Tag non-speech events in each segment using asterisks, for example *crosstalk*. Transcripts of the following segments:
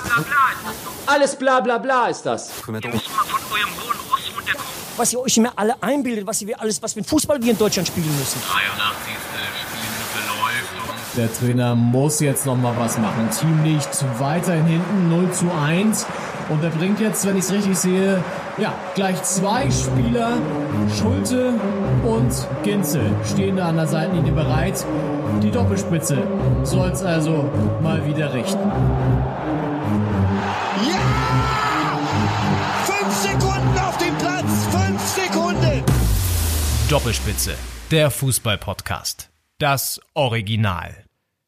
bla bla bla ist das doch. Alles bla bla bla ist das. Ihr müsst mal von eurem hohen Ross runterkommen. was ihr euch immer alle einbildet, was wir alles, was ein Fußball wir in Deutschland spielen müssen. 83. Spielminute läuft und Der Trainer muss jetzt noch mal was machen. Team liegt weiterhin hinten 0 zu 1. Und er bringt jetzt, wenn ich es richtig sehe, ja, gleich zwei Spieler, Schulte und Ginzel, stehen da an der Seitenlinie bereit. Die Doppelspitze soll es also mal wieder richten. Doppelspitze, der Fußball-Podcast. Das Original.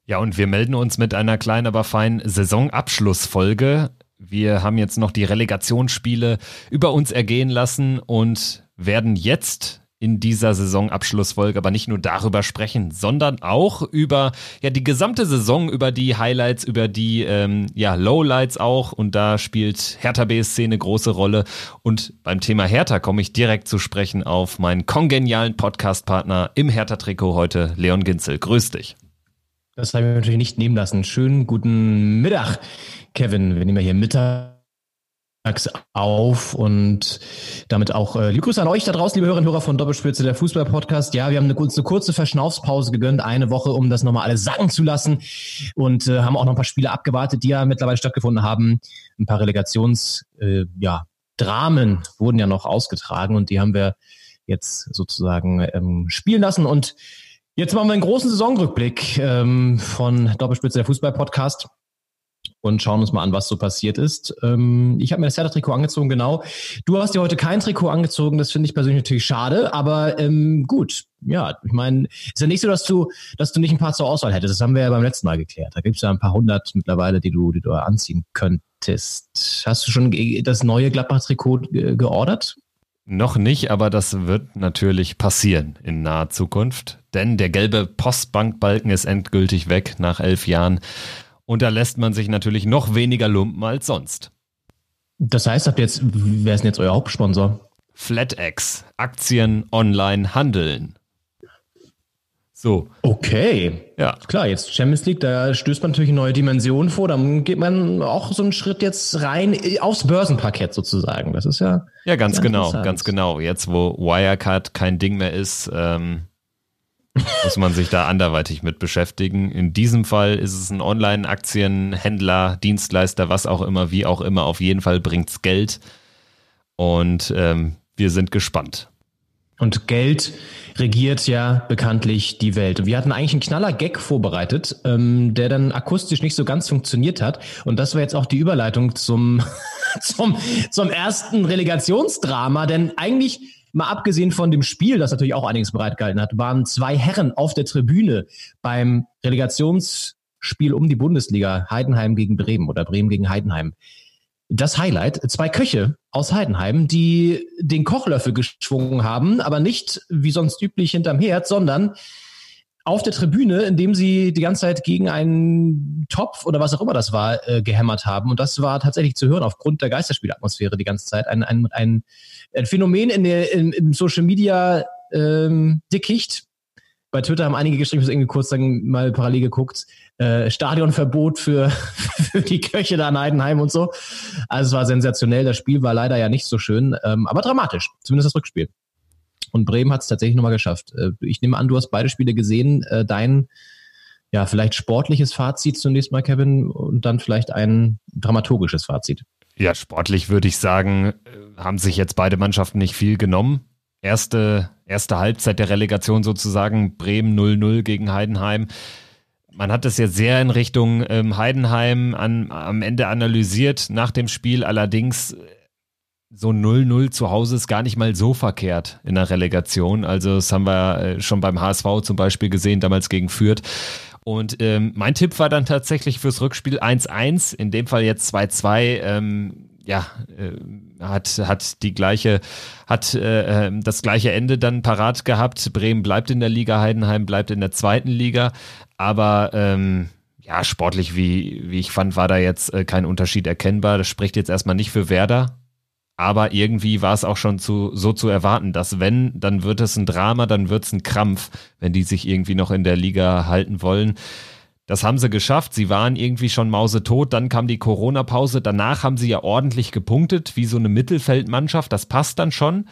Ja, und wir melden uns mit einer kleinen, aber feinen Saisonabschlussfolge. Wir haben jetzt noch die Relegationsspiele über uns ergehen lassen und werden jetzt in dieser Saisonabschlussfolge aber nicht nur darüber sprechen, sondern auch über ja die gesamte Saison, über die Highlights, über die ähm, ja Lowlights auch und da spielt Hertha BSC eine große Rolle und beim Thema Hertha komme ich direkt zu sprechen auf meinen kongenialen Podcastpartner im Hertha-Trikot heute, Leon Ginzel. Grüß dich. Das habe ich natürlich nicht nehmen lassen. Schönen guten Mittag, Kevin. Wir nehmen ja hier mittags auf und damit auch äh, Grüße an euch da draußen, liebe Hörerinnen und Hörer von Doppelspitze, der Fußball-Podcast. Ja, wir haben eine, uns eine kurze Verschnaufspause gegönnt, eine Woche, um das nochmal alles sacken zu lassen und äh, haben auch noch ein paar Spiele abgewartet, die ja mittlerweile stattgefunden haben. Ein paar Relegations, äh, ja, wurden ja noch ausgetragen und die haben wir jetzt sozusagen ähm, spielen lassen und Jetzt machen wir einen großen Saisonrückblick ähm, von Doppelspitze der Fußball-Podcast und schauen uns mal an, was so passiert ist. Ähm, ich habe mir das Hertha-Trikot angezogen, genau. Du hast dir heute kein Trikot angezogen, das finde ich persönlich natürlich schade, aber ähm, gut. Ja, ich meine, ist ja nicht so, dass du, dass du nicht ein paar zur Auswahl hättest. Das haben wir ja beim letzten Mal geklärt. Da gibt es ja ein paar hundert mittlerweile, die du, die du anziehen könntest. Hast du schon das neue Gladbach-Trikot ge geordert? Noch nicht, aber das wird natürlich passieren in naher Zukunft. Denn der gelbe Postbankbalken ist endgültig weg nach elf Jahren. Und da lässt man sich natürlich noch weniger lumpen als sonst. Das heißt, habt ihr jetzt, wer ist denn jetzt euer Hauptsponsor? FlatEx, Aktien online handeln. So. Okay. Ja. Klar, jetzt Champions League, da stößt man natürlich neue Dimensionen vor. Dann geht man auch so einen Schritt jetzt rein aufs Börsenparkett sozusagen. Das ist ja. Ja, ganz genau, ganz genau. Jetzt, wo Wirecard kein Ding mehr ist, ähm, muss man sich da anderweitig mit beschäftigen. In diesem Fall ist es ein Online-Aktienhändler, Dienstleister, was auch immer, wie auch immer. Auf jeden Fall bringt's Geld. Und ähm, wir sind gespannt. Und Geld regiert ja bekanntlich die Welt. Und wir hatten eigentlich einen knaller Gag vorbereitet, ähm, der dann akustisch nicht so ganz funktioniert hat. Und das war jetzt auch die Überleitung zum, *laughs* zum, zum ersten Relegationsdrama. Denn eigentlich, mal abgesehen von dem Spiel, das natürlich auch einiges bereitgehalten hat, waren zwei Herren auf der Tribüne beim Relegationsspiel um die Bundesliga Heidenheim gegen Bremen oder Bremen gegen Heidenheim das Highlight, zwei Köche aus Heidenheim, die den Kochlöffel geschwungen haben, aber nicht wie sonst üblich hinterm Herd, sondern auf der Tribüne, indem sie die ganze Zeit gegen einen Topf oder was auch immer das war, äh, gehämmert haben. Und das war tatsächlich zu hören aufgrund der Geisterspielatmosphäre die ganze Zeit. Ein, ein, ein, ein Phänomen in der, in, im Social Media ähm, Dickicht. Bei Twitter haben einige geschrieben, ich irgendwie kurz dann mal parallel geguckt, äh, Stadionverbot für, *laughs* für die Köche da in Heidenheim und so. Also es war sensationell. Das Spiel war leider ja nicht so schön, ähm, aber dramatisch. Zumindest das Rückspiel. Und Bremen hat es tatsächlich nochmal geschafft. Äh, ich nehme an, du hast beide Spiele gesehen. Äh, dein, ja, vielleicht sportliches Fazit zunächst mal, Kevin, und dann vielleicht ein dramaturgisches Fazit. Ja, sportlich würde ich sagen, äh, haben sich jetzt beide Mannschaften nicht viel genommen. Erste, erste Halbzeit der Relegation sozusagen, Bremen 0-0 gegen Heidenheim. Man hat es jetzt sehr in Richtung ähm, Heidenheim an, am Ende analysiert nach dem Spiel. Allerdings äh, so 0-0 zu Hause ist gar nicht mal so verkehrt in der Relegation. Also das haben wir äh, schon beim HSV zum Beispiel gesehen, damals gegen Fürth. Und ähm, mein Tipp war dann tatsächlich fürs Rückspiel 1-1, in dem Fall jetzt 2-2. Ähm, ja, äh, hat, hat die gleiche, hat äh, äh, das gleiche Ende dann parat gehabt. Bremen bleibt in der Liga, Heidenheim bleibt in der zweiten Liga. Aber ähm, ja, sportlich, wie, wie ich fand, war da jetzt äh, kein Unterschied erkennbar. Das spricht jetzt erstmal nicht für Werder. Aber irgendwie war es auch schon zu, so zu erwarten, dass wenn, dann wird es ein Drama, dann wird es ein Krampf, wenn die sich irgendwie noch in der Liga halten wollen. Das haben sie geschafft. Sie waren irgendwie schon mausetot. Dann kam die Corona-Pause. Danach haben sie ja ordentlich gepunktet, wie so eine Mittelfeldmannschaft. Das passt dann schon.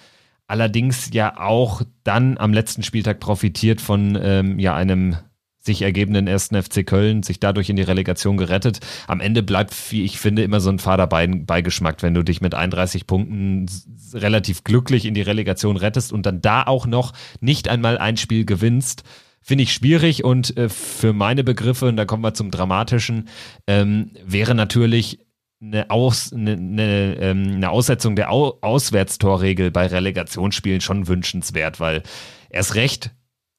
Allerdings ja auch dann am letzten Spieltag profitiert von ähm, ja einem sich ergebenden ersten FC Köln, sich dadurch in die Relegation gerettet. Am Ende bleibt, wie ich finde, immer so ein fader Beigeschmack, wenn du dich mit 31 Punkten relativ glücklich in die Relegation rettest und dann da auch noch nicht einmal ein Spiel gewinnst. Finde ich schwierig und äh, für meine Begriffe, und da kommen wir zum Dramatischen, ähm, wäre natürlich eine, Aus, eine, eine, ähm, eine Aussetzung der Au Auswärtstorregel bei Relegationsspielen schon wünschenswert, weil erst recht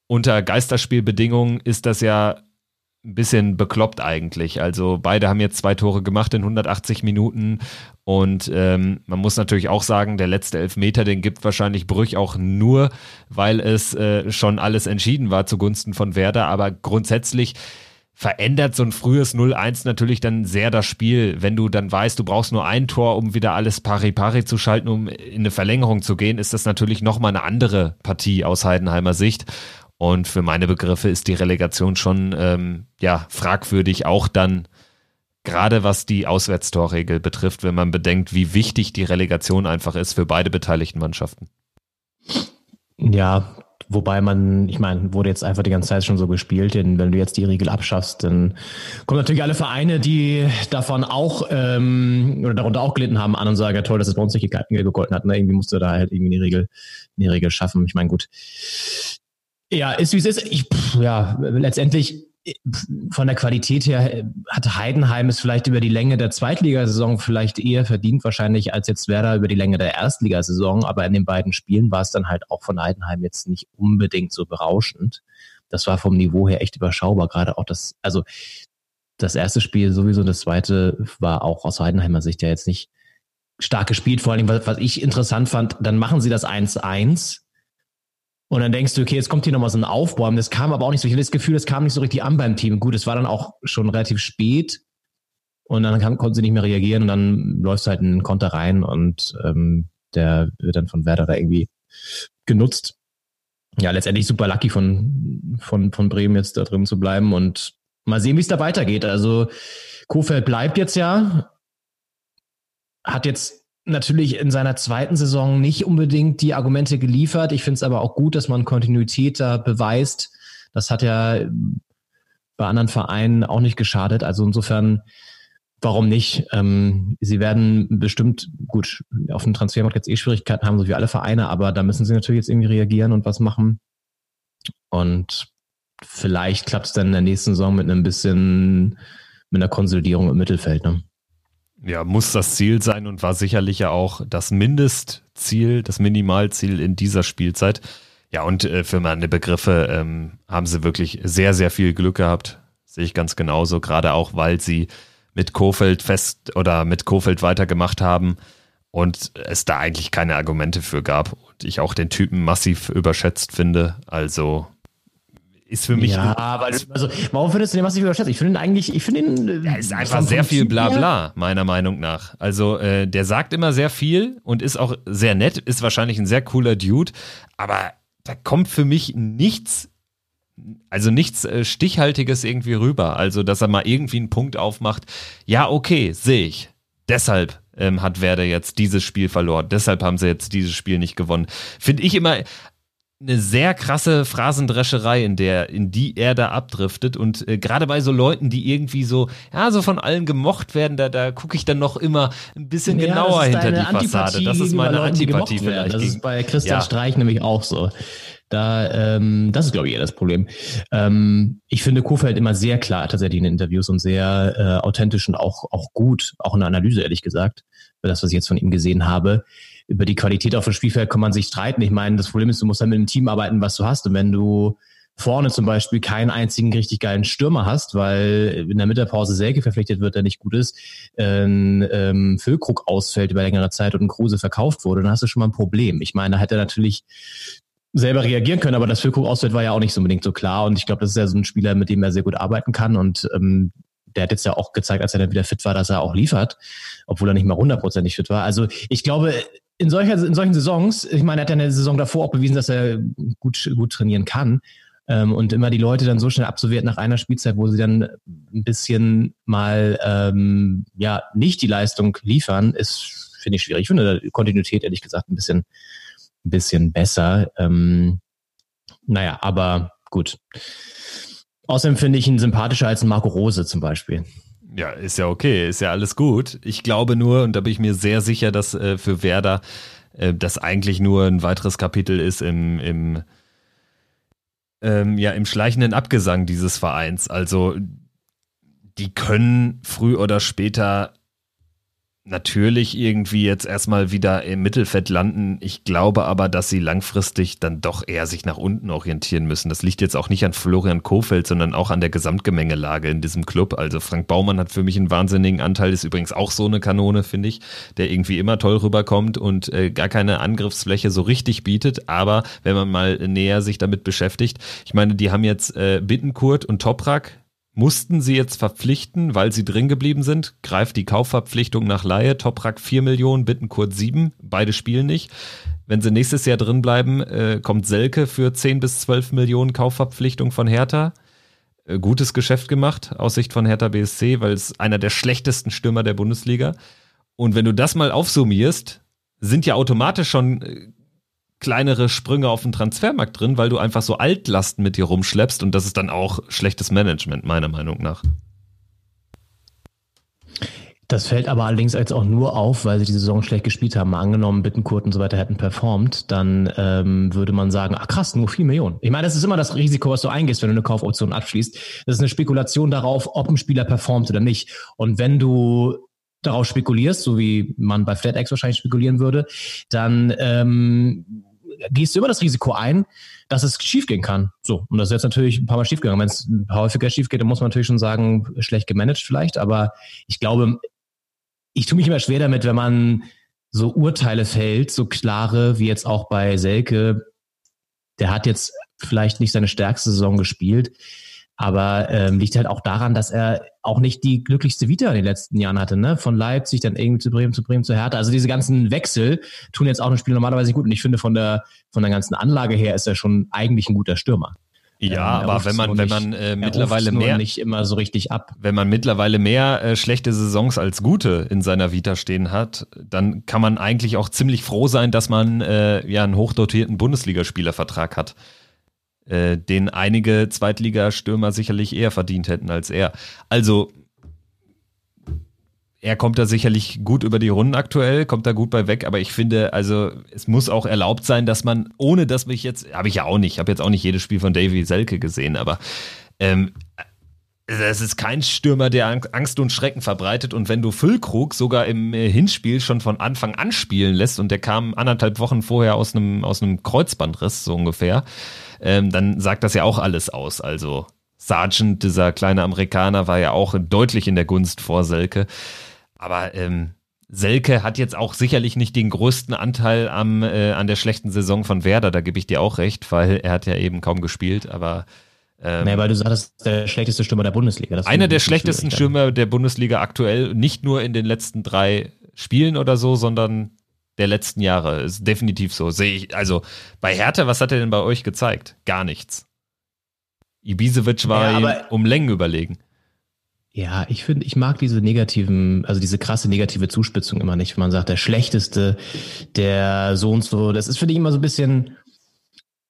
unter Geisterspielbedingungen ist das ja ein bisschen bekloppt eigentlich. Also beide haben jetzt zwei Tore gemacht in 180 Minuten und ähm, man muss natürlich auch sagen, der letzte Elfmeter, den gibt wahrscheinlich Brüch auch nur, weil es äh, schon alles entschieden war zugunsten von Werder. Aber grundsätzlich verändert so ein frühes 0-1 natürlich dann sehr das Spiel, wenn du dann weißt, du brauchst nur ein Tor, um wieder alles pari-pari zu schalten, um in eine Verlängerung zu gehen, ist das natürlich nochmal eine andere Partie aus Heidenheimer Sicht. Und für meine Begriffe ist die Relegation schon ähm, ja fragwürdig, auch dann gerade was die Auswärtstorregel betrifft, wenn man bedenkt, wie wichtig die Relegation einfach ist für beide beteiligten Mannschaften. Ja, wobei man, ich meine, wurde jetzt einfach die ganze Zeit schon so gespielt, denn wenn du jetzt die Regel abschaffst, dann kommen natürlich alle Vereine, die davon auch ähm, oder darunter auch gelitten haben, an und sagen, ja toll, dass es bei uns nicht gegolten hat. Ne? Irgendwie musst du da halt irgendwie eine Regel, eine Regel schaffen. Ich meine, gut, ja, ist wie es ist. Ich, pff, ja, letztendlich von der Qualität her hat Heidenheim es vielleicht über die Länge der Zweitligasaison vielleicht eher verdient wahrscheinlich als jetzt Werder über die Länge der Erstligasaison. Aber in den beiden Spielen war es dann halt auch von Heidenheim jetzt nicht unbedingt so berauschend. Das war vom Niveau her echt überschaubar. Gerade auch das, also das erste Spiel sowieso, das zweite war auch aus Heidenheimer Sicht ja jetzt nicht stark gespielt. Vor allem, was, was ich interessant fand, dann machen sie das 1-1 und dann denkst du, okay, jetzt kommt hier nochmal so ein Aufbäumen. Das kam aber auch nicht so. Ich hatte das Gefühl, das kam nicht so richtig an beim Team. Gut, es war dann auch schon relativ spät. Und dann kann, konnten sie nicht mehr reagieren und dann läufst du halt in den Konter rein und ähm, der wird dann von Werder da irgendwie genutzt. Ja, letztendlich super lucky von, von, von Bremen jetzt da drin zu bleiben und mal sehen, wie es da weitergeht. Also Kofeld bleibt jetzt ja, hat jetzt natürlich in seiner zweiten Saison nicht unbedingt die Argumente geliefert. Ich finde es aber auch gut, dass man Kontinuität da beweist. Das hat ja bei anderen Vereinen auch nicht geschadet. Also insofern, warum nicht? Ähm, sie werden bestimmt, gut, auf dem Transfermarkt jetzt eh Schwierigkeiten haben, so wie alle Vereine, aber da müssen sie natürlich jetzt irgendwie reagieren und was machen. Und vielleicht klappt es dann in der nächsten Saison mit einem bisschen, mit einer Konsolidierung im Mittelfeld. Ne? Ja, muss das Ziel sein und war sicherlich ja auch das Mindestziel, das Minimalziel in dieser Spielzeit. Ja, und äh, für meine Begriffe ähm, haben sie wirklich sehr, sehr viel Glück gehabt. Sehe ich ganz genauso, gerade auch, weil sie mit Kofeld fest oder mit Kofeld weitergemacht haben und es da eigentlich keine Argumente für gab und ich auch den Typen massiv überschätzt finde. Also ist für mich. Ja, aber also, warum findest du den massiv überschätzt? Ich finde ihn eigentlich, ich finde ihn. Er ist einfach sehr viel Blabla, meiner Meinung nach. Also, äh, der sagt immer sehr viel und ist auch sehr nett, ist wahrscheinlich ein sehr cooler Dude, aber da kommt für mich nichts, also nichts äh, Stichhaltiges irgendwie rüber. Also, dass er mal irgendwie einen Punkt aufmacht. Ja, okay, sehe ich. Deshalb ähm, hat Werder jetzt dieses Spiel verloren. Deshalb haben sie jetzt dieses Spiel nicht gewonnen. Finde ich immer, eine sehr krasse Phrasendrescherei, in der, in die er da abdriftet. Und äh, gerade bei so Leuten, die irgendwie so, ja, so von allen gemocht werden, da, da gucke ich dann noch immer ein bisschen ja, genauer hinter die Antipathie Fassade. Das ist meine Leuten, Antipathie vielleicht. Das ist bei Christian ja. Streich nämlich auch so. Da, ähm, das ist, glaube ich, eher das Problem. Ähm, ich finde Kofeld immer sehr klar tatsächlich in Interviews und sehr äh, authentisch und auch, auch gut, auch in der Analyse, ehrlich gesagt, für das, was ich jetzt von ihm gesehen habe über die Qualität auf dem Spielfeld kann man sich streiten. Ich meine, das Problem ist, du musst dann mit einem Team arbeiten, was du hast. Und wenn du vorne zum Beispiel keinen einzigen richtig geilen Stürmer hast, weil in der Mittagpause Selke verpflichtet wird, der nicht gut ist, ein ähm, Füllkrug ausfällt über längere Zeit und ein Kruse verkauft wurde, dann hast du schon mal ein Problem. Ich meine, da hätte er natürlich selber reagieren können, aber das Füllkrug ausfällt war ja auch nicht so unbedingt so klar und ich glaube, das ist ja so ein Spieler, mit dem er sehr gut arbeiten kann und ähm, der hat jetzt ja auch gezeigt, als er dann wieder fit war, dass er auch liefert, obwohl er nicht mal hundertprozentig fit war. Also ich glaube, in, solcher, in solchen Saisons, ich meine, er hat ja eine Saison davor auch bewiesen, dass er gut, gut trainieren kann. Ähm, und immer die Leute dann so schnell absolviert nach einer Spielzeit, wo sie dann ein bisschen mal ähm, ja nicht die Leistung liefern, ist, finde ich, schwierig. Ich finde Kontinuität, ehrlich gesagt, ein bisschen, ein bisschen besser. Ähm, naja, aber gut. Außerdem finde ich ihn sympathischer als Marco Rose zum Beispiel. Ja, ist ja okay, ist ja alles gut. Ich glaube nur, und da bin ich mir sehr sicher, dass äh, für Werder äh, das eigentlich nur ein weiteres Kapitel ist im, im, ähm, ja, im schleichenden Abgesang dieses Vereins. Also die können früh oder später natürlich irgendwie jetzt erstmal wieder im Mittelfeld landen. Ich glaube aber, dass sie langfristig dann doch eher sich nach unten orientieren müssen. Das liegt jetzt auch nicht an Florian Kofeld, sondern auch an der Gesamtgemengelage in diesem Club. Also Frank Baumann hat für mich einen wahnsinnigen Anteil, ist übrigens auch so eine Kanone, finde ich, der irgendwie immer toll rüberkommt und äh, gar keine Angriffsfläche so richtig bietet. Aber wenn man mal näher sich damit beschäftigt, ich meine, die haben jetzt äh, Bittenkurt und Toprak mussten sie jetzt verpflichten, weil sie drin geblieben sind. Greift die Kaufverpflichtung nach Laie. Toprak 4 Millionen, Bittenkurt 7. Beide spielen nicht. Wenn sie nächstes Jahr drin bleiben, äh, kommt Selke für 10 bis 12 Millionen Kaufverpflichtung von Hertha. Äh, gutes Geschäft gemacht aus Sicht von Hertha BSC, weil es einer der schlechtesten Stürmer der Bundesliga. Und wenn du das mal aufsummierst, sind ja automatisch schon äh, kleinere Sprünge auf dem Transfermarkt drin, weil du einfach so Altlasten mit dir rumschleppst und das ist dann auch schlechtes Management, meiner Meinung nach. Das fällt aber allerdings jetzt auch nur auf, weil sie die Saison schlecht gespielt haben. Angenommen, Bittenkurt und so weiter hätten performt, dann ähm, würde man sagen, ach krass, nur 4 Millionen. Ich meine, das ist immer das Risiko, was du eingehst, wenn du eine Kaufoption abschließt. Das ist eine Spekulation darauf, ob ein Spieler performt oder nicht. Und wenn du darauf spekulierst, so wie man bei FlatX wahrscheinlich spekulieren würde, dann ähm, gehst du immer das Risiko ein, dass es schiefgehen kann. So, und das ist jetzt natürlich ein paar Mal schiefgegangen. Wenn es häufiger schief geht, dann muss man natürlich schon sagen, schlecht gemanagt vielleicht. Aber ich glaube, ich tue mich immer schwer damit, wenn man so Urteile fällt, so klare wie jetzt auch bei Selke. Der hat jetzt vielleicht nicht seine stärkste Saison gespielt, aber ähm, liegt halt auch daran, dass er auch nicht die glücklichste Vita in den letzten Jahren hatte, ne? Von Leipzig dann irgendwie zu Bremen, zu Bremen, zu Hertha. Also diese ganzen Wechsel tun jetzt auch ein Spiel normalerweise gut. Und ich finde, von der, von der ganzen Anlage her ist er schon eigentlich ein guter Stürmer. Ja, ähm, aber wenn man, wenn man äh, mittlerweile mehr nicht immer so richtig ab. Wenn man mittlerweile mehr äh, schlechte Saisons als gute in seiner Vita stehen hat, dann kann man eigentlich auch ziemlich froh sein, dass man äh, ja einen hochdotierten Bundesligaspielervertrag hat äh, den einige Zweitligastürmer sicherlich eher verdient hätten als er. Also er kommt da sicherlich gut über die Runden aktuell, kommt da gut bei weg, aber ich finde, also es muss auch erlaubt sein, dass man, ohne dass mich jetzt, habe ich ja auch nicht, habe jetzt auch nicht jedes Spiel von Davy Selke gesehen, aber ähm, es ist kein Stürmer, der Angst und Schrecken verbreitet. Und wenn du Füllkrug sogar im äh, Hinspiel schon von Anfang an spielen lässt und der kam anderthalb Wochen vorher aus einem, aus einem Kreuzbandriss, so ungefähr, ähm, dann sagt das ja auch alles aus. Also Sargent, dieser kleine Amerikaner, war ja auch deutlich in der Gunst vor Selke. Aber ähm, Selke hat jetzt auch sicherlich nicht den größten Anteil am, äh, an der schlechten Saison von Werder, da gebe ich dir auch recht, weil er hat ja eben kaum gespielt, aber ähm, nee, weil du sagst, der schlechteste Stürmer der Bundesliga. Einer der schlechtesten Stürmer der Bundesliga aktuell, nicht nur in den letzten drei Spielen oder so, sondern der letzten Jahre. Ist definitiv so. Sehe ich, also bei Hertha, was hat er denn bei euch gezeigt? Gar nichts. Ibisevic war ja, um Längen überlegen. Ja, ich finde, ich mag diese negativen, also diese krasse negative Zuspitzung immer nicht, wenn man sagt, der schlechteste, der so und so. Das ist, finde ich, immer so ein bisschen,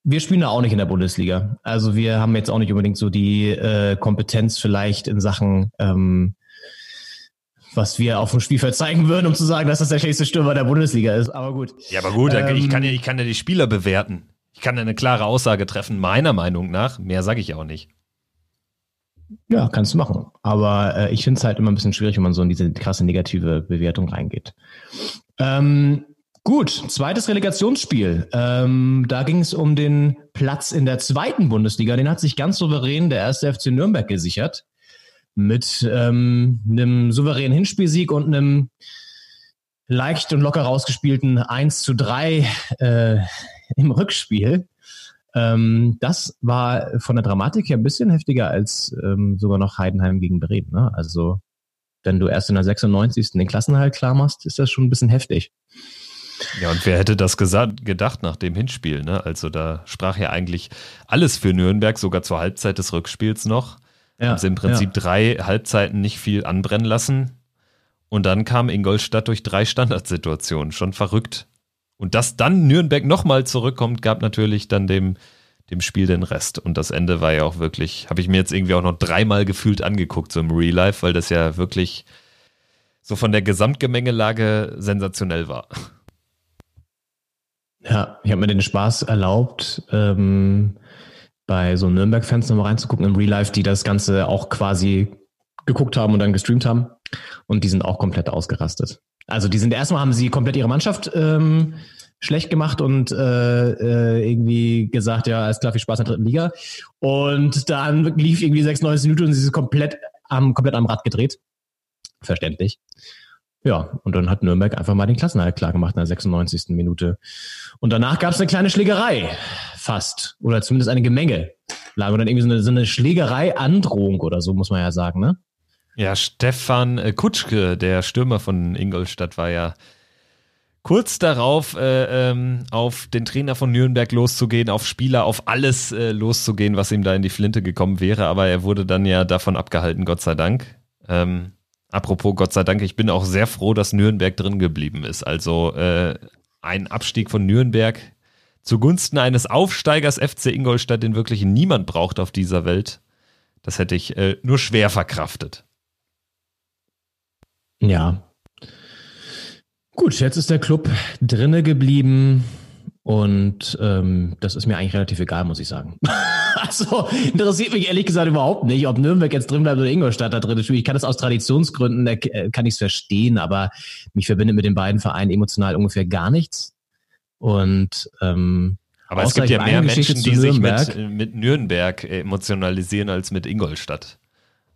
wir spielen da auch nicht in der Bundesliga. Also wir haben jetzt auch nicht unbedingt so die äh, Kompetenz vielleicht in Sachen, ähm, was wir auf dem Spielfeld zeigen würden, um zu sagen, dass das der schlechteste Stürmer der Bundesliga ist. Aber gut. Ja, aber gut, ähm, ich, kann ja, ich kann ja die Spieler bewerten. Ich kann ja eine klare Aussage treffen, meiner Meinung nach. Mehr sage ich auch nicht. Ja, kannst du machen. Aber äh, ich finde es halt immer ein bisschen schwierig, wenn man so in diese krasse negative Bewertung reingeht. Ähm, Gut, zweites Relegationsspiel. Ähm, da ging es um den Platz in der zweiten Bundesliga. Den hat sich ganz souverän der erste FC Nürnberg gesichert. Mit ähm, einem souveränen Hinspielsieg und einem leicht und locker rausgespielten 1 zu 3 äh, im Rückspiel. Ähm, das war von der Dramatik her ein bisschen heftiger als ähm, sogar noch Heidenheim gegen Bremen. Ne? Also wenn du erst in der 96. den Klassenhalt klar machst, ist das schon ein bisschen heftig. Ja, und wer hätte das gesagt, gedacht nach dem Hinspiel? Ne? Also da sprach ja eigentlich alles für Nürnberg, sogar zur Halbzeit des Rückspiels noch. Ja, haben sie im Prinzip ja. drei Halbzeiten nicht viel anbrennen lassen. Und dann kam Ingolstadt durch drei Standardsituationen. Schon verrückt. Und dass dann Nürnberg nochmal zurückkommt, gab natürlich dann dem, dem Spiel den Rest. Und das Ende war ja auch wirklich, habe ich mir jetzt irgendwie auch noch dreimal gefühlt angeguckt, so im Real Life, weil das ja wirklich so von der Gesamtgemengelage sensationell war. Ja, ich habe mir den Spaß erlaubt, ähm, bei so Nürnberg-Fans nochmal reinzugucken im Real Life, die das Ganze auch quasi geguckt haben und dann gestreamt haben. Und die sind auch komplett ausgerastet. Also die sind erstmal haben sie komplett ihre Mannschaft ähm, schlecht gemacht und äh, äh, irgendwie gesagt, ja, ist klar, viel Spaß in der dritten Liga. Und dann lief irgendwie 96 Minuten und sie sind komplett am, komplett am Rad gedreht. Verständlich. Ja, und dann hat Nürnberg einfach mal den Klassenerhalt klar gemacht in der 96. Minute. Und danach gab es eine kleine Schlägerei, fast. Oder zumindest eine Gemenge. Lag und dann irgendwie so eine, so eine Schlägerei-Androhung oder so, muss man ja sagen, ne? Ja, Stefan äh, Kutschke, der Stürmer von Ingolstadt, war ja kurz darauf, äh, ähm, auf den Trainer von Nürnberg loszugehen, auf Spieler, auf alles äh, loszugehen, was ihm da in die Flinte gekommen wäre. Aber er wurde dann ja davon abgehalten, Gott sei Dank. Ähm, apropos Gott sei Dank, ich bin auch sehr froh, dass Nürnberg drin geblieben ist. Also äh, ein Abstieg von Nürnberg zugunsten eines Aufsteigers FC Ingolstadt, den wirklich niemand braucht auf dieser Welt. Das hätte ich äh, nur schwer verkraftet. Ja. Gut, jetzt ist der Club drinne geblieben und ähm, das ist mir eigentlich relativ egal, muss ich sagen. *laughs* also interessiert mich ehrlich gesagt überhaupt nicht, ob Nürnberg jetzt drin bleibt oder Ingolstadt da drin ist. Ich kann das aus Traditionsgründen, äh, kann ich es verstehen, aber mich verbindet mit den beiden Vereinen emotional ungefähr gar nichts. Und ähm, aber es gibt ja mehr Menschen, die sich mit, mit Nürnberg emotionalisieren als mit Ingolstadt.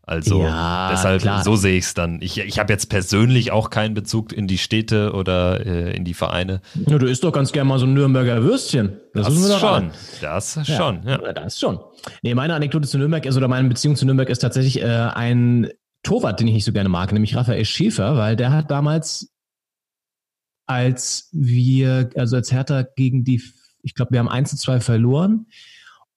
Also ja, deshalb, klar. so sehe ich es dann. Ich, ich habe jetzt persönlich auch keinen Bezug in die Städte oder äh, in die Vereine. Ja, du isst doch ganz gerne mal so ein Nürnberger Würstchen. Das, das schon. Das ja, schon, ja. Das schon. Nee, meine Anekdote zu Nürnberg ist, oder meine Beziehung zu Nürnberg ist tatsächlich äh, ein Torwart, den ich nicht so gerne mag, nämlich Raphael Schäfer, weil der hat damals, als wir, also als Hertha gegen die, ich glaube, wir haben 1 zu 2 verloren,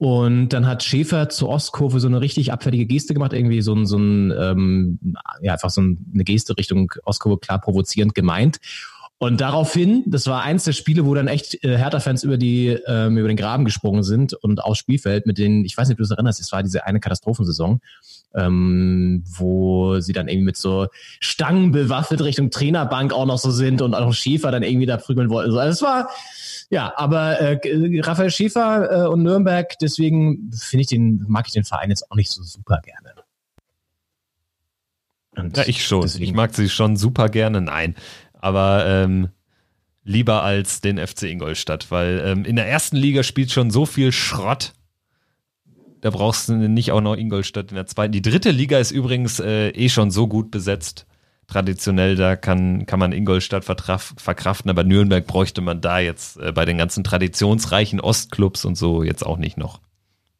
und dann hat Schäfer zur Ostkurve so eine richtig abfällige Geste gemacht, irgendwie so ein, so ein ähm, ja, einfach so eine Geste Richtung Ostkurve klar provozierend gemeint. Und daraufhin, das war eins der Spiele, wo dann echt äh, Hertha-Fans über die ähm, über den Graben gesprungen sind und aufs Spielfeld mit denen, ich weiß nicht, ob du das erinnerst, es war diese eine Katastrophensaison, ähm, wo sie dann irgendwie mit so Stangen bewaffnet Richtung Trainerbank auch noch so sind und auch Schäfer dann irgendwie da prügeln wollten. Also es war ja, aber äh, Raphael Schäfer äh, und Nürnberg, deswegen finde ich den, mag ich den Verein jetzt auch nicht so super gerne. Und ja, ich schon. Deswegen. Ich mag sie schon super gerne. Nein, aber ähm, lieber als den FC Ingolstadt, weil ähm, in der ersten Liga spielt schon so viel Schrott. Da brauchst du nicht auch noch Ingolstadt in der zweiten. Die dritte Liga ist übrigens äh, eh schon so gut besetzt traditionell, da kann, kann man Ingolstadt verkraften, aber Nürnberg bräuchte man da jetzt äh, bei den ganzen traditionsreichen Ostclubs und so jetzt auch nicht noch.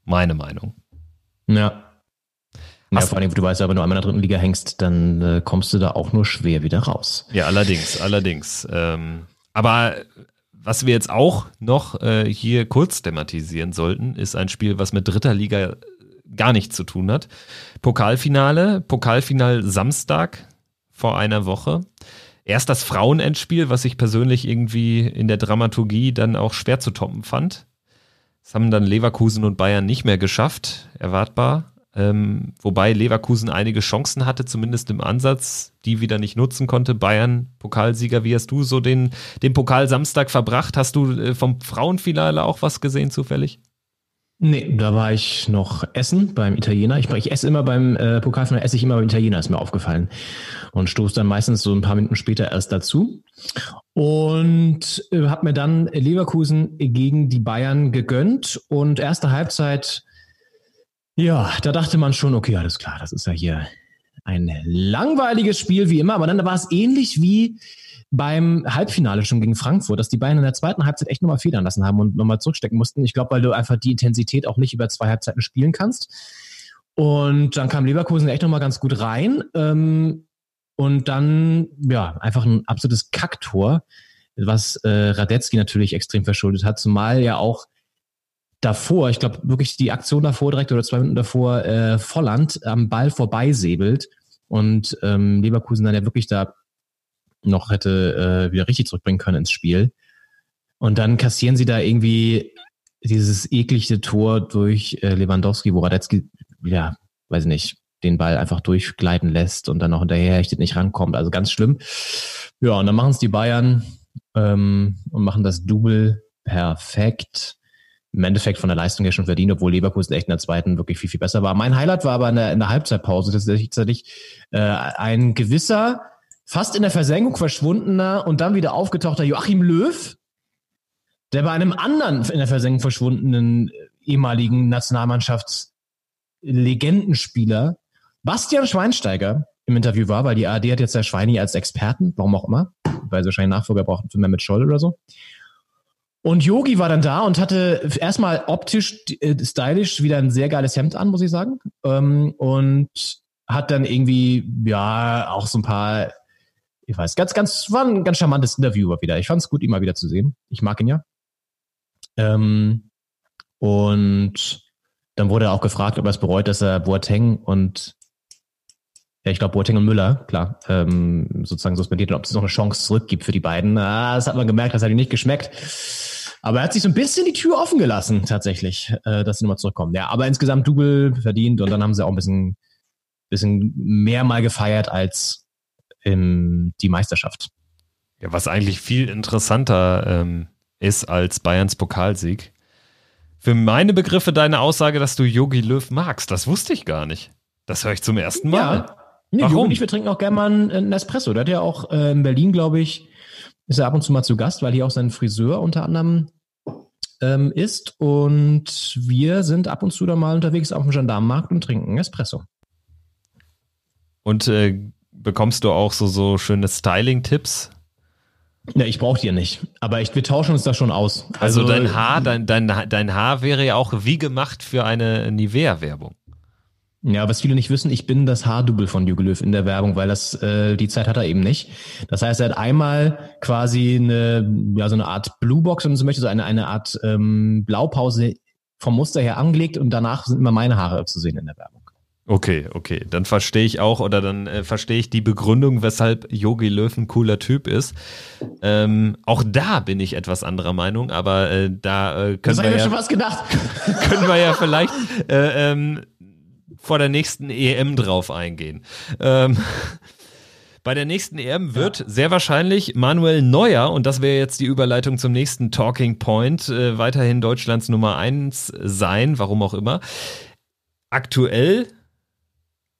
Meine Meinung. Ja. Ja, vor allem, du weißt wenn du einmal in der dritten Liga hängst, dann äh, kommst du da auch nur schwer wieder raus. Ja, allerdings, allerdings. Ähm, aber was wir jetzt auch noch äh, hier kurz thematisieren sollten, ist ein Spiel, was mit dritter Liga gar nichts zu tun hat. Pokalfinale, Pokalfinal Samstag, vor einer Woche. Erst das Frauenendspiel, was ich persönlich irgendwie in der Dramaturgie dann auch schwer zu toppen fand. Das haben dann Leverkusen und Bayern nicht mehr geschafft, erwartbar. Ähm, wobei Leverkusen einige Chancen hatte, zumindest im Ansatz, die wieder nicht nutzen konnte. Bayern, Pokalsieger, wie hast du so den, den Pokal Samstag verbracht? Hast du äh, vom Frauenfinale auch was gesehen zufällig? Nee, da war ich noch essen beim Italiener. Ich, ich esse immer beim äh, Pokalfinale, esse ich immer beim Italiener, ist mir aufgefallen. Und stoße dann meistens so ein paar Minuten später erst dazu. Und äh, habe mir dann Leverkusen gegen die Bayern gegönnt. Und erste Halbzeit, ja, da dachte man schon, okay, alles klar, das ist ja hier ein langweiliges Spiel wie immer. Aber dann war es ähnlich wie beim Halbfinale schon gegen Frankfurt, dass die Bayern in der zweiten Halbzeit echt nochmal federn lassen haben und nochmal zurückstecken mussten. Ich glaube, weil du einfach die Intensität auch nicht über zwei Halbzeiten spielen kannst. Und dann kam Leverkusen echt nochmal ganz gut rein. Ähm, und dann, ja, einfach ein absolutes Kacktor was äh, Radetzky natürlich extrem verschuldet hat, zumal ja auch davor, ich glaube wirklich die Aktion davor, direkt oder zwei Minuten davor, äh, Volland am Ball vorbeisäbelt und ähm, Leverkusen dann ja wirklich da noch hätte äh, wieder richtig zurückbringen können ins Spiel. Und dann kassieren sie da irgendwie dieses eklige Tor durch äh, Lewandowski, wo Radetzky, ja, weiß nicht, den Ball einfach durchgleiten lässt und dann noch hinterher hechtet nicht rankommt. Also ganz schlimm. Ja, und dann machen es die Bayern ähm, und machen das Double perfekt im Endeffekt von der Leistung her schon verdient, obwohl Leverkusen echt in der zweiten wirklich viel, viel besser war. Mein Highlight war aber in der, in der Halbzeitpause tatsächlich äh, ein gewisser, fast in der Versenkung verschwundener und dann wieder aufgetauchter Joachim Löw, der bei einem anderen in der Versenkung verschwundenen äh, ehemaligen Nationalmannschaftslegendenspieler Bastian Schweinsteiger im Interview war, weil die ARD hat jetzt der Schweini als Experten, warum auch immer, weil sie wahrscheinlich Nachfolger brauchten für Mehmet Scholl oder so. Und Yogi war dann da und hatte erstmal optisch äh, stylisch wieder ein sehr geiles Hemd an, muss ich sagen. Ähm, und hat dann irgendwie, ja, auch so ein paar, ich weiß, ganz, ganz, war ein ganz charmantes Interview war wieder. Ich fand es gut, ihn mal wieder zu sehen. Ich mag ihn ja. Ähm, und dann wurde er auch gefragt, ob er es bereut, dass er Boateng und ja, ich glaube Boateng und Müller, klar, ähm, sozusagen suspendiert und ob es noch eine Chance zurückgibt für die beiden. Ah, das hat man gemerkt, das hat ihm nicht geschmeckt. Aber er hat sich so ein bisschen die Tür offen gelassen, tatsächlich, äh, dass sie nochmal zurückkommen. Ja, aber insgesamt Double verdient und dann haben sie auch ein bisschen, bisschen mehr mal gefeiert als in die Meisterschaft. Ja, was eigentlich viel interessanter ähm, ist als Bayerns Pokalsieg. Für meine Begriffe deine Aussage, dass du Yogi Löw magst, das wusste ich gar nicht. Das höre ich zum ersten Mal. Ja. Nee, Warum? und ich, wir trinken auch gerne mal einen Espresso. Der hat ja auch äh, in Berlin, glaube ich, ist er ab und zu mal zu Gast, weil hier auch sein Friseur unter anderem ähm, ist. Und wir sind ab und zu da mal unterwegs auf dem Gendarmenmarkt und trinken Espresso. Und äh, bekommst du auch so, so schöne Styling-Tipps? Ja, ich brauche dir nicht. Aber ich, wir tauschen uns da schon aus. Also, also dein Haar, dein, dein, dein Haar wäre ja auch wie gemacht für eine Nivea-Werbung. Ja, was viele nicht wissen, ich bin das Haardouble von Jogi Löw in der Werbung, weil das äh, die Zeit hat er eben nicht. Das heißt, er hat einmal quasi eine ja so eine Art Bluebox, wenn man so möchte, so eine eine Art ähm, Blaupause vom Muster her angelegt und danach sind immer meine Haare zu sehen in der Werbung. Okay, okay, dann verstehe ich auch oder dann äh, verstehe ich die Begründung, weshalb Yogi Löw ein cooler Typ ist. Ähm, auch da bin ich etwas anderer Meinung, aber äh, da äh, können das wir ja schon was gedacht. *laughs* können wir ja vielleicht äh, ähm, vor der nächsten EM drauf eingehen. Ähm, *laughs* bei der nächsten EM wird ja. sehr wahrscheinlich Manuel Neuer, und das wäre jetzt die Überleitung zum nächsten Talking Point, äh, weiterhin Deutschlands Nummer eins sein, warum auch immer. Aktuell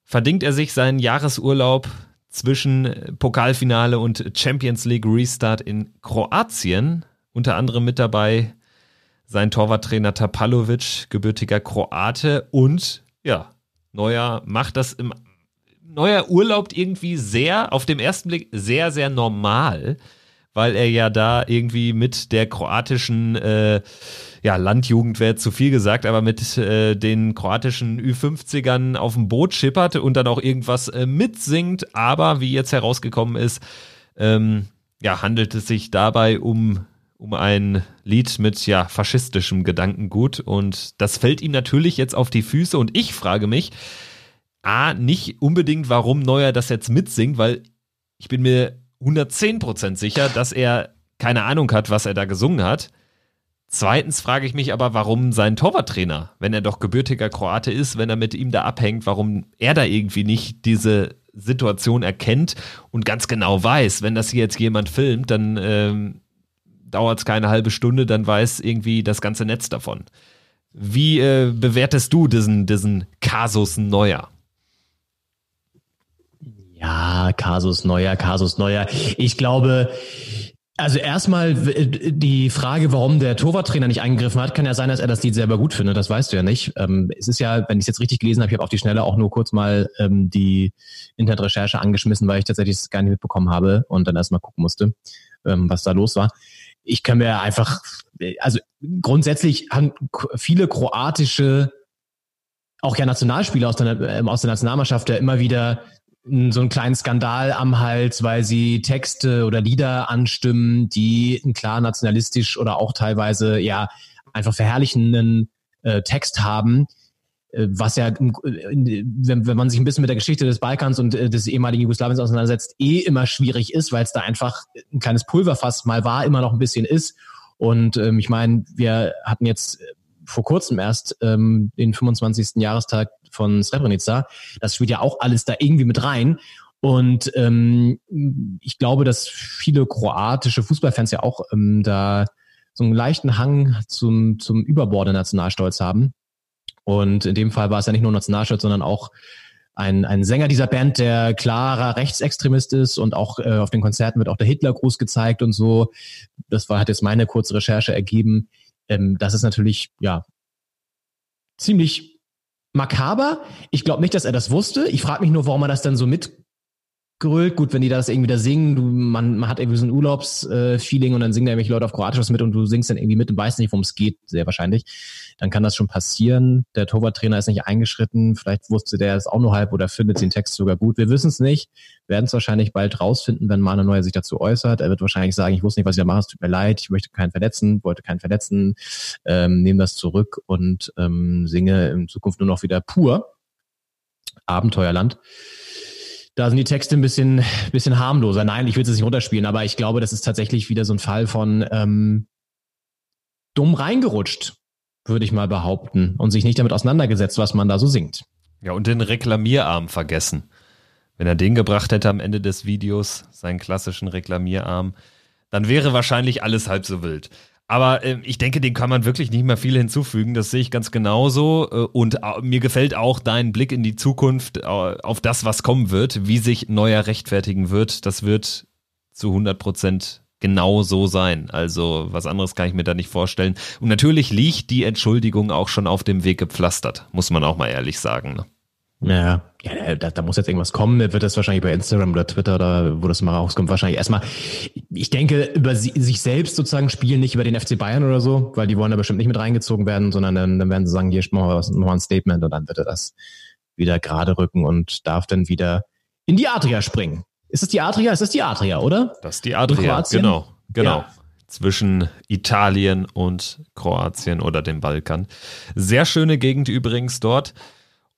verdingt er sich seinen Jahresurlaub zwischen Pokalfinale und Champions League Restart in Kroatien. Unter anderem mit dabei sein Torwarttrainer Tapalovic, gebürtiger Kroate und ja, Neuer macht das im Neuer urlaubt irgendwie sehr, auf dem ersten Blick sehr, sehr normal, weil er ja da irgendwie mit der kroatischen äh, ja, Landjugend wäre zu viel gesagt, aber mit äh, den kroatischen Ü50ern auf dem Boot schippert und dann auch irgendwas äh, mitsingt. Aber wie jetzt herausgekommen ist, ähm, ja, handelt es sich dabei um um ein Lied mit ja faschistischem Gedankengut und das fällt ihm natürlich jetzt auf die Füße und ich frage mich, a nicht unbedingt, warum Neuer das jetzt mitsingt, weil ich bin mir 110% sicher, dass er keine Ahnung hat, was er da gesungen hat. Zweitens frage ich mich aber, warum sein Torwarttrainer, wenn er doch gebürtiger Kroate ist, wenn er mit ihm da abhängt, warum er da irgendwie nicht diese Situation erkennt und ganz genau weiß, wenn das hier jetzt jemand filmt, dann ähm, dauert es keine halbe Stunde, dann weiß irgendwie das ganze Netz davon. Wie äh, bewertest du diesen, diesen Kasus Neuer? Ja, Kasus Neuer, Kasus Neuer. Ich glaube, also erstmal die Frage, warum der Torwarttrainer nicht eingegriffen hat, kann ja sein, dass er das Lied selber gut findet. Das weißt du ja nicht. Ähm, es ist ja, wenn ich es jetzt richtig gelesen habe, ich habe auf die Schnelle auch nur kurz mal ähm, die Internetrecherche angeschmissen, weil ich tatsächlich es gar nicht mitbekommen habe und dann erstmal gucken musste, ähm, was da los war ich kann mir einfach, also grundsätzlich haben viele kroatische, auch ja Nationalspieler aus der, ähm, aus der Nationalmannschaft ja immer wieder so einen kleinen Skandal am Hals, weil sie Texte oder Lieder anstimmen, die einen klar nationalistisch oder auch teilweise ja einfach verherrlichenden äh, Text haben, was ja, wenn, wenn man sich ein bisschen mit der Geschichte des Balkans und äh, des ehemaligen Jugoslawiens auseinandersetzt, eh immer schwierig ist, weil es da einfach ein kleines Pulverfass mal war, immer noch ein bisschen ist. Und ähm, ich meine, wir hatten jetzt vor kurzem erst ähm, den 25. Jahrestag von Srebrenica. Das spielt ja auch alles da irgendwie mit rein. Und ähm, ich glaube, dass viele kroatische Fußballfans ja auch ähm, da so einen leichten Hang zum, zum Überborde Nationalstolz haben. Und in dem Fall war es ja nicht nur Nationalstolz, sondern auch ein, ein Sänger dieser Band, der klarer Rechtsextremist ist und auch äh, auf den Konzerten wird auch der Hitlergruß gezeigt und so. Das war, hat jetzt meine kurze Recherche ergeben. Ähm, das ist natürlich, ja, ziemlich makaber. Ich glaube nicht, dass er das wusste. Ich frage mich nur, warum er das dann so mit gerüllt. Gut, wenn die das irgendwie da singen, du, man, man hat irgendwie so ein Urlaubsfeeling äh, und dann singen da irgendwelche Leute auf Kroatisch was mit und du singst dann irgendwie mit und weißt nicht, worum es geht, sehr wahrscheinlich. Dann kann das schon passieren. Der Torwarttrainer ist nicht eingeschritten. Vielleicht wusste der es auch nur halb oder findet den Text sogar gut. Wir wissen es nicht. Werden es wahrscheinlich bald rausfinden, wenn Manuel Neuer sich dazu äußert. Er wird wahrscheinlich sagen, ich wusste nicht, was ich da mache. Es tut mir leid. Ich möchte keinen verletzen, wollte keinen verletzen. Ähm, nehme das zurück und ähm, singe in Zukunft nur noch wieder pur. Abenteuerland da sind die Texte ein bisschen, bisschen harmloser. Nein, ich will es nicht runterspielen, aber ich glaube, das ist tatsächlich wieder so ein Fall von ähm, dumm reingerutscht, würde ich mal behaupten, und sich nicht damit auseinandergesetzt, was man da so singt. Ja, und den Reklamierarm vergessen. Wenn er den gebracht hätte am Ende des Videos, seinen klassischen Reklamierarm, dann wäre wahrscheinlich alles halb so wild. Aber äh, ich denke, dem kann man wirklich nicht mehr viel hinzufügen. Das sehe ich ganz genauso. Äh, und äh, mir gefällt auch dein Blick in die Zukunft, äh, auf das, was kommen wird, wie sich Neuer rechtfertigen wird. Das wird zu 100 Prozent genau so sein. Also was anderes kann ich mir da nicht vorstellen. Und natürlich liegt die Entschuldigung auch schon auf dem Weg gepflastert, muss man auch mal ehrlich sagen. Ne? Ja, ja da, da muss jetzt irgendwas kommen. Wird das wahrscheinlich bei Instagram oder Twitter oder wo das mal rauskommt, wahrscheinlich erstmal. Ich denke, über sie, sich selbst sozusagen spielen, nicht über den FC Bayern oder so, weil die wollen da bestimmt nicht mit reingezogen werden, sondern dann, dann werden sie sagen, hier machen wir, was, machen wir ein Statement und dann wird er das wieder gerade rücken und darf dann wieder in die Adria springen. Ist es die Adria? Ist es die Adria, oder? Das ist die Adria, genau, genau. Ja. Zwischen Italien und Kroatien oder dem Balkan. Sehr schöne Gegend übrigens dort.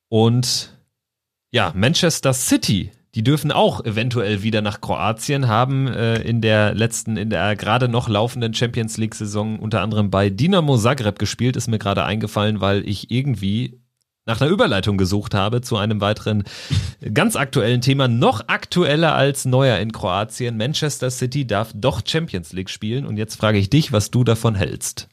Und ja, Manchester City, die dürfen auch eventuell wieder nach Kroatien, haben äh, in der letzten, in der gerade noch laufenden Champions League-Saison unter anderem bei Dinamo Zagreb gespielt, ist mir gerade eingefallen, weil ich irgendwie nach einer Überleitung gesucht habe zu einem weiteren *laughs* ganz aktuellen Thema, noch aktueller als neuer in Kroatien. Manchester City darf doch Champions League spielen und jetzt frage ich dich, was du davon hältst.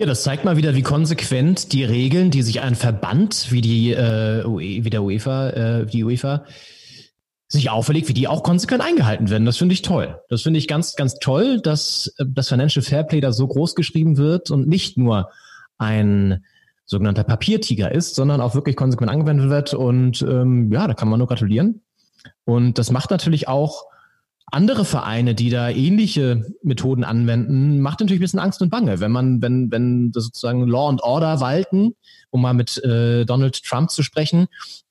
Ja, das zeigt mal wieder, wie konsequent die Regeln, die sich ein Verband wie die äh, wie der UEFA, äh, die UEFA sich auferlegt, wie die auch konsequent eingehalten werden. Das finde ich toll. Das finde ich ganz, ganz toll, dass äh, das Financial Fairplay da so groß geschrieben wird und nicht nur ein sogenannter Papiertiger ist, sondern auch wirklich konsequent angewendet wird. Und ähm, ja, da kann man nur gratulieren. Und das macht natürlich auch andere Vereine, die da ähnliche Methoden anwenden, macht natürlich ein bisschen Angst und Bange, wenn man, wenn, wenn das sozusagen Law and Order walten, um mal mit äh, Donald Trump zu sprechen,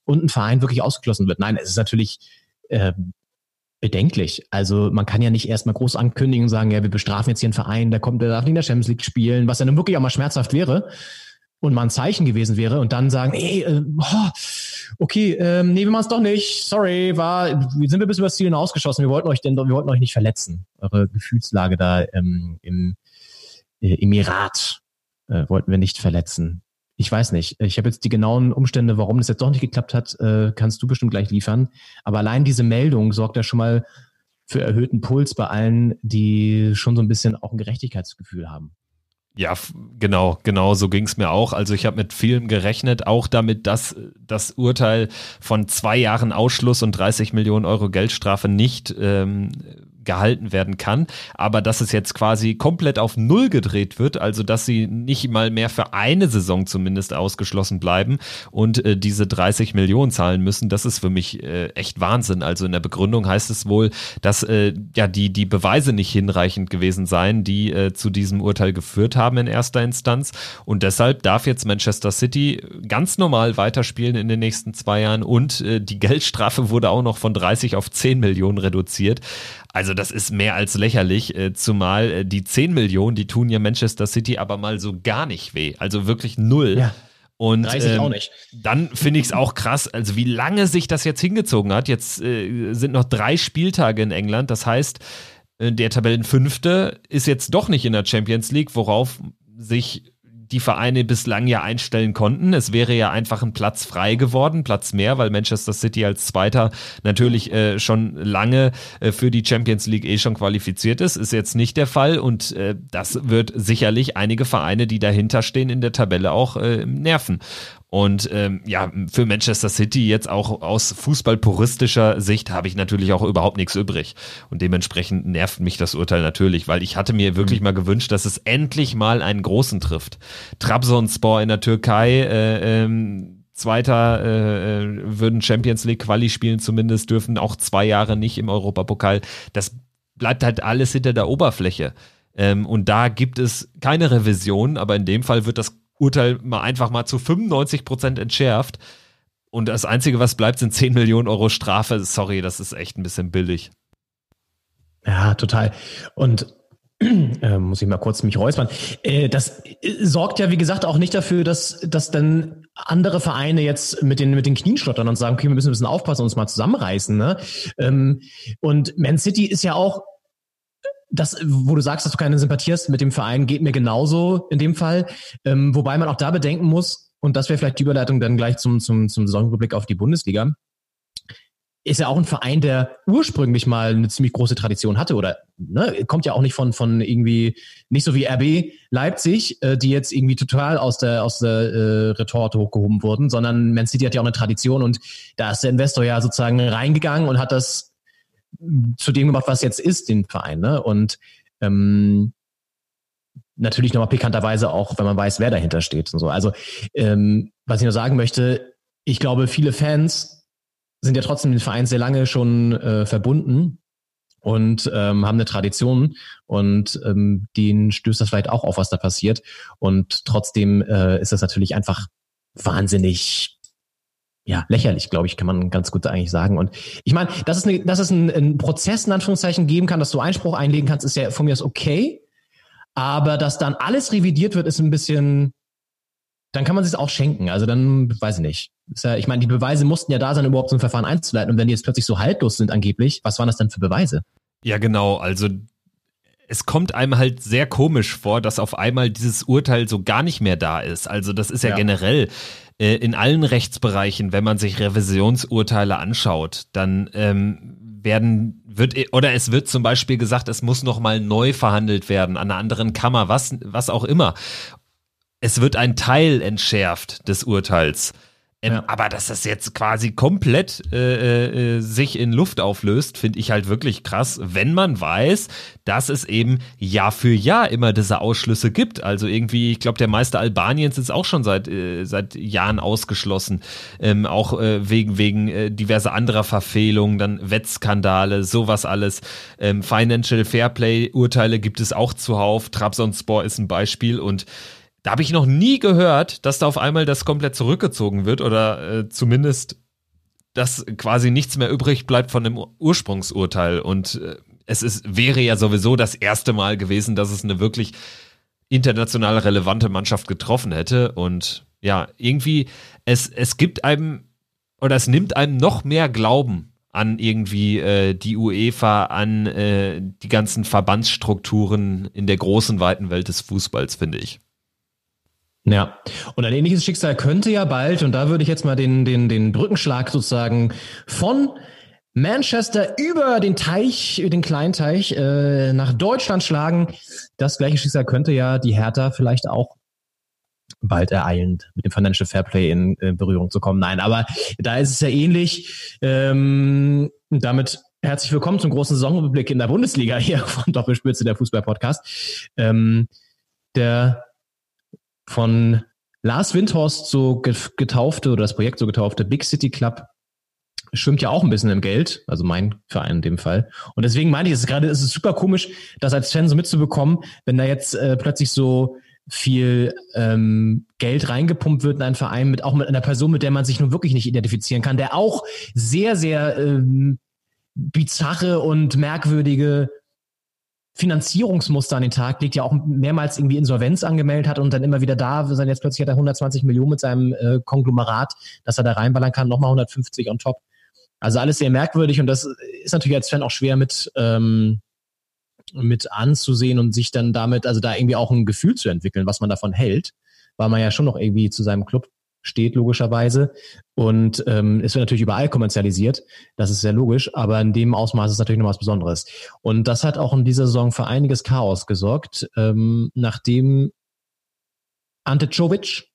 und ein Verein wirklich ausgeschlossen wird. Nein, es ist natürlich äh, bedenklich. Also man kann ja nicht erstmal groß ankündigen und sagen, ja, wir bestrafen jetzt hier einen Verein, der kommt, der darf nicht in der Champions League spielen, was ja nun wirklich auch mal schmerzhaft wäre und mal ein Zeichen gewesen wäre und dann sagen, ey, äh, oh, okay, ähm, nee, wir machen es doch nicht. Sorry, war, sind wir bis übers Ziel hinausgeschossen. Wir wollten euch denn, wir wollten euch nicht verletzen. Eure Gefühlslage da ähm, im äh, Emirat äh, wollten wir nicht verletzen. Ich weiß nicht. Ich habe jetzt die genauen Umstände, warum das jetzt doch nicht geklappt hat, äh, kannst du bestimmt gleich liefern. Aber allein diese Meldung sorgt ja schon mal für erhöhten Puls bei allen, die schon so ein bisschen auch ein Gerechtigkeitsgefühl haben. Ja, genau, genau, so ging es mir auch. Also ich habe mit vielem gerechnet, auch damit, dass das Urteil von zwei Jahren Ausschluss und 30 Millionen Euro Geldstrafe nicht ähm, gehalten werden kann. Aber dass es jetzt quasi komplett auf Null gedreht wird, also dass sie nicht mal mehr für eine Saison zumindest ausgeschlossen bleiben und äh, diese 30 Millionen zahlen müssen, das ist für mich äh, echt Wahnsinn. Also in der Begründung heißt es wohl, dass äh, ja die, die Beweise nicht hinreichend gewesen seien, die äh, zu diesem Urteil geführt haben in erster Instanz. Und deshalb darf jetzt Manchester City ganz normal weiterspielen in den nächsten zwei Jahren und äh, die Geldstrafe wurde auch noch von 30 auf 10 Millionen reduziert. Also das ist mehr als lächerlich, äh, zumal äh, die 10 Millionen, die tun ja Manchester City aber mal so gar nicht weh. Also wirklich null. Ja. Und 30 ähm, auch nicht. dann finde ich es auch krass, also wie lange sich das jetzt hingezogen hat. Jetzt äh, sind noch drei Spieltage in England. Das heißt, äh, der Tabellenfünfte ist jetzt doch nicht in der Champions League, worauf sich die Vereine bislang ja einstellen konnten. Es wäre ja einfach ein Platz frei geworden, Platz mehr, weil Manchester City als Zweiter natürlich äh, schon lange äh, für die Champions League eh schon qualifiziert ist. Ist jetzt nicht der Fall und äh, das wird sicherlich einige Vereine, die dahinter stehen in der Tabelle auch äh, nerven. Und ähm, ja, für Manchester City jetzt auch aus fußballpuristischer Sicht habe ich natürlich auch überhaupt nichts übrig. Und dementsprechend nervt mich das Urteil natürlich, weil ich hatte mir wirklich mal gewünscht, dass es endlich mal einen Großen trifft. Trabzonspor in der Türkei, äh, ähm, Zweiter äh, äh, würden Champions League Quali spielen, zumindest dürfen auch zwei Jahre nicht im Europapokal. Das bleibt halt alles hinter der Oberfläche. Ähm, und da gibt es keine Revision, aber in dem Fall wird das Urteil mal einfach mal zu 95 Prozent entschärft. Und das Einzige, was bleibt, sind 10 Millionen Euro Strafe. Sorry, das ist echt ein bisschen billig. Ja, total. Und *clears throat* äh, muss ich mal kurz mich räuspern. Äh, das äh, sorgt ja, wie gesagt, auch nicht dafür, dass, dass dann andere Vereine jetzt mit den, mit den Knien schlottern und sagen, okay, wir müssen ein bisschen aufpassen und uns mal zusammenreißen. Ne? Ähm, und Man City ist ja auch das, wo du sagst, dass du keine Sympathie hast mit dem Verein, geht mir genauso in dem Fall. Ähm, wobei man auch da bedenken muss, und das wäre vielleicht die Überleitung dann gleich zum, zum, zum Saisonrückblick auf die Bundesliga, ist ja auch ein Verein, der ursprünglich mal eine ziemlich große Tradition hatte oder ne, kommt ja auch nicht von, von irgendwie, nicht so wie RB Leipzig, äh, die jetzt irgendwie total aus der, aus der äh, Retorte hochgehoben wurden, sondern Man City hat ja auch eine Tradition und da ist der Investor ja sozusagen reingegangen und hat das zu dem gemacht, was jetzt ist, den Verein. Ne? Und ähm, natürlich nochmal pikanterweise auch, wenn man weiß, wer dahinter steht und so. Also, ähm, was ich nur sagen möchte, ich glaube, viele Fans sind ja trotzdem den Verein sehr lange schon äh, verbunden und ähm, haben eine Tradition und ähm, denen stößt das vielleicht auch auf, was da passiert. Und trotzdem äh, ist das natürlich einfach wahnsinnig ja, lächerlich, glaube ich, kann man ganz gut eigentlich sagen. Und ich meine, dass es, eine, dass es einen, einen Prozess in Anführungszeichen geben kann, dass du Einspruch einlegen kannst, ist ja von mir aus okay. Aber dass dann alles revidiert wird, ist ein bisschen, dann kann man sich auch schenken. Also dann, weiß ich nicht. Ja, ich meine, die Beweise mussten ja da sein, überhaupt so ein Verfahren einzuleiten. Und wenn die jetzt plötzlich so haltlos sind angeblich, was waren das denn für Beweise? Ja, genau. Also es kommt einem halt sehr komisch vor, dass auf einmal dieses Urteil so gar nicht mehr da ist. Also das ist ja, ja. generell äh, in allen Rechtsbereichen, wenn man sich Revisionsurteile anschaut, dann ähm, werden wird oder es wird zum Beispiel gesagt, es muss noch mal neu verhandelt werden an einer anderen Kammer, was was auch immer. Es wird ein Teil entschärft des Urteils. Ähm, ja. Aber dass das jetzt quasi komplett äh, äh, sich in Luft auflöst, finde ich halt wirklich krass, wenn man weiß, dass es eben Jahr für Jahr immer diese Ausschlüsse gibt. Also irgendwie, ich glaube, der Meister Albaniens ist auch schon seit, äh, seit Jahren ausgeschlossen. Ähm, auch äh, wegen, wegen äh, diverser anderer Verfehlungen, dann Wettskandale, sowas alles. Ähm, Financial Fairplay-Urteile gibt es auch zuhauf. Trabzonspor ist ein Beispiel und da habe ich noch nie gehört, dass da auf einmal das komplett zurückgezogen wird oder äh, zumindest, dass quasi nichts mehr übrig bleibt von dem Ursprungsurteil. Und äh, es ist, wäre ja sowieso das erste Mal gewesen, dass es eine wirklich international relevante Mannschaft getroffen hätte. Und ja, irgendwie, es, es gibt einem oder es nimmt einem noch mehr Glauben an irgendwie äh, die UEFA, an äh, die ganzen Verbandsstrukturen in der großen, weiten Welt des Fußballs, finde ich. Ja, und ein ähnliches Schicksal könnte ja bald, und da würde ich jetzt mal den, den, den Brückenschlag sozusagen von Manchester über den Teich, den kleinen Teich äh, nach Deutschland schlagen. Das gleiche Schicksal könnte ja die Hertha vielleicht auch bald ereilend mit dem Financial Fairplay in, in Berührung zu kommen. Nein, aber da ist es ja ähnlich. Ähm, damit Herzlich willkommen zum großen Saisonrückblick in der Bundesliga hier *laughs* von Doppelspitze, der Fußball-Podcast. Ähm, der von Lars Windhorst so getaufte oder das Projekt so getaufte Big City Club schwimmt ja auch ein bisschen im Geld, also mein Verein in dem Fall. Und deswegen meine ich, es ist gerade, es ist super komisch, das als Fan so mitzubekommen, wenn da jetzt äh, plötzlich so viel ähm, Geld reingepumpt wird in einen Verein mit auch mit einer Person, mit der man sich nun wirklich nicht identifizieren kann, der auch sehr, sehr ähm, bizarre und merkwürdige Finanzierungsmuster an den Tag legt, ja auch mehrmals irgendwie Insolvenz angemeldet hat und dann immer wieder da, sein jetzt plötzlich hat er 120 Millionen mit seinem äh, Konglomerat, dass er da reinballern kann, nochmal 150 on top. Also alles sehr merkwürdig und das ist natürlich als Fan auch schwer mit, ähm, mit anzusehen und sich dann damit, also da irgendwie auch ein Gefühl zu entwickeln, was man davon hält, weil man ja schon noch irgendwie zu seinem Club steht, logischerweise. Und ähm, es wird natürlich überall kommerzialisiert, das ist sehr logisch, aber in dem Ausmaß ist natürlich noch was Besonderes. Und das hat auch in dieser Saison für einiges Chaos gesorgt, ähm, nachdem Ante Czovic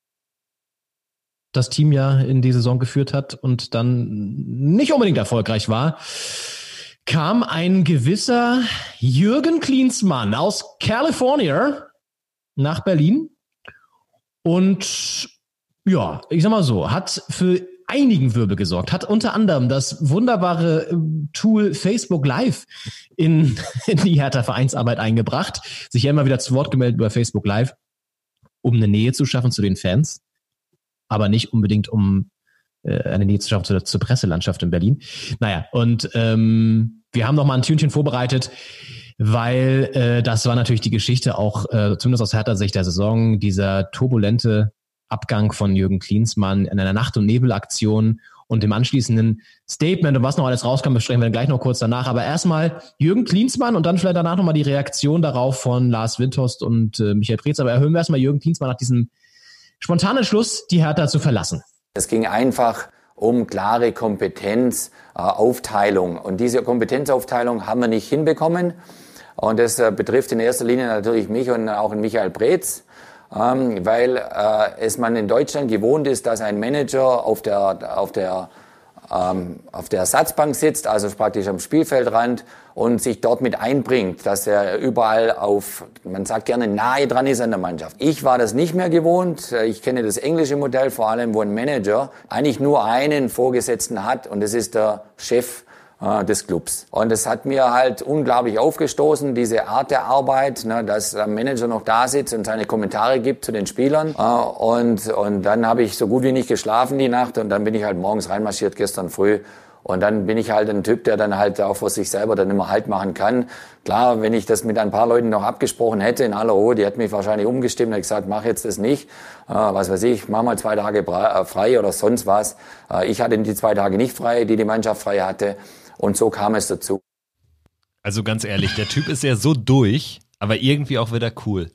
das Team ja in die Saison geführt hat und dann nicht unbedingt erfolgreich war, kam ein gewisser Jürgen Klinsmann aus California nach Berlin und ja, ich sag mal so, hat für einigen Wirbel gesorgt, hat unter anderem das wunderbare äh, Tool Facebook Live in, *laughs* in die Hertha Vereinsarbeit eingebracht, sich ja immer wieder zu Wort gemeldet über Facebook Live, um eine Nähe zu schaffen zu den Fans, aber nicht unbedingt um äh, eine Nähe zu schaffen zur, zur Presselandschaft in Berlin. Naja, und ähm, wir haben noch mal ein Tünchen vorbereitet, weil äh, das war natürlich die Geschichte auch, äh, zumindest aus härter Sicht der Saison, dieser turbulente Abgang von Jürgen Klinsmann in einer Nacht- und Nebelaktion und dem anschließenden Statement und was noch alles rauskam, besprechen wir gleich noch kurz danach. Aber erstmal Jürgen Klinsmann und dann vielleicht danach nochmal die Reaktion darauf von Lars Windhorst und äh, Michael Preetz. Aber erhöhen wir erstmal Jürgen Klinsmann nach diesem spontanen Schluss, die Hertha zu verlassen. Es ging einfach um klare Kompetenzaufteilung. Und diese Kompetenzaufteilung haben wir nicht hinbekommen. Und das äh, betrifft in erster Linie natürlich mich und auch Michael Preetz ähm, weil äh, es man in Deutschland gewohnt ist, dass ein Manager auf der, auf der, ähm, auf der Ersatzbank sitzt, also praktisch am Spielfeldrand und sich dort mit einbringt, dass er überall auf, man sagt gerne, nahe dran ist an der Mannschaft. Ich war das nicht mehr gewohnt. Ich kenne das englische Modell vor allem, wo ein Manager eigentlich nur einen Vorgesetzten hat und das ist der Chef äh, des Clubs. Und es hat mir halt unglaublich aufgestoßen, diese Art der Arbeit, ne, dass der Manager noch da sitzt und seine Kommentare gibt zu den Spielern. Äh, und, und dann habe ich so gut wie nicht geschlafen die Nacht und dann bin ich halt morgens reinmarschiert gestern früh und dann bin ich halt ein Typ, der dann halt auch vor sich selber dann immer Halt machen kann. Klar, wenn ich das mit ein paar Leuten noch abgesprochen hätte in aller Ruhe, die hätten mich wahrscheinlich umgestimmt und gesagt, mach jetzt das nicht. Äh, was weiß ich, mach mal zwei Tage äh, frei oder sonst was. Äh, ich hatte die zwei Tage nicht frei, die die Mannschaft frei hatte. Und so kam es dazu. Also ganz ehrlich, der Typ ist ja so durch, aber irgendwie auch wieder cool.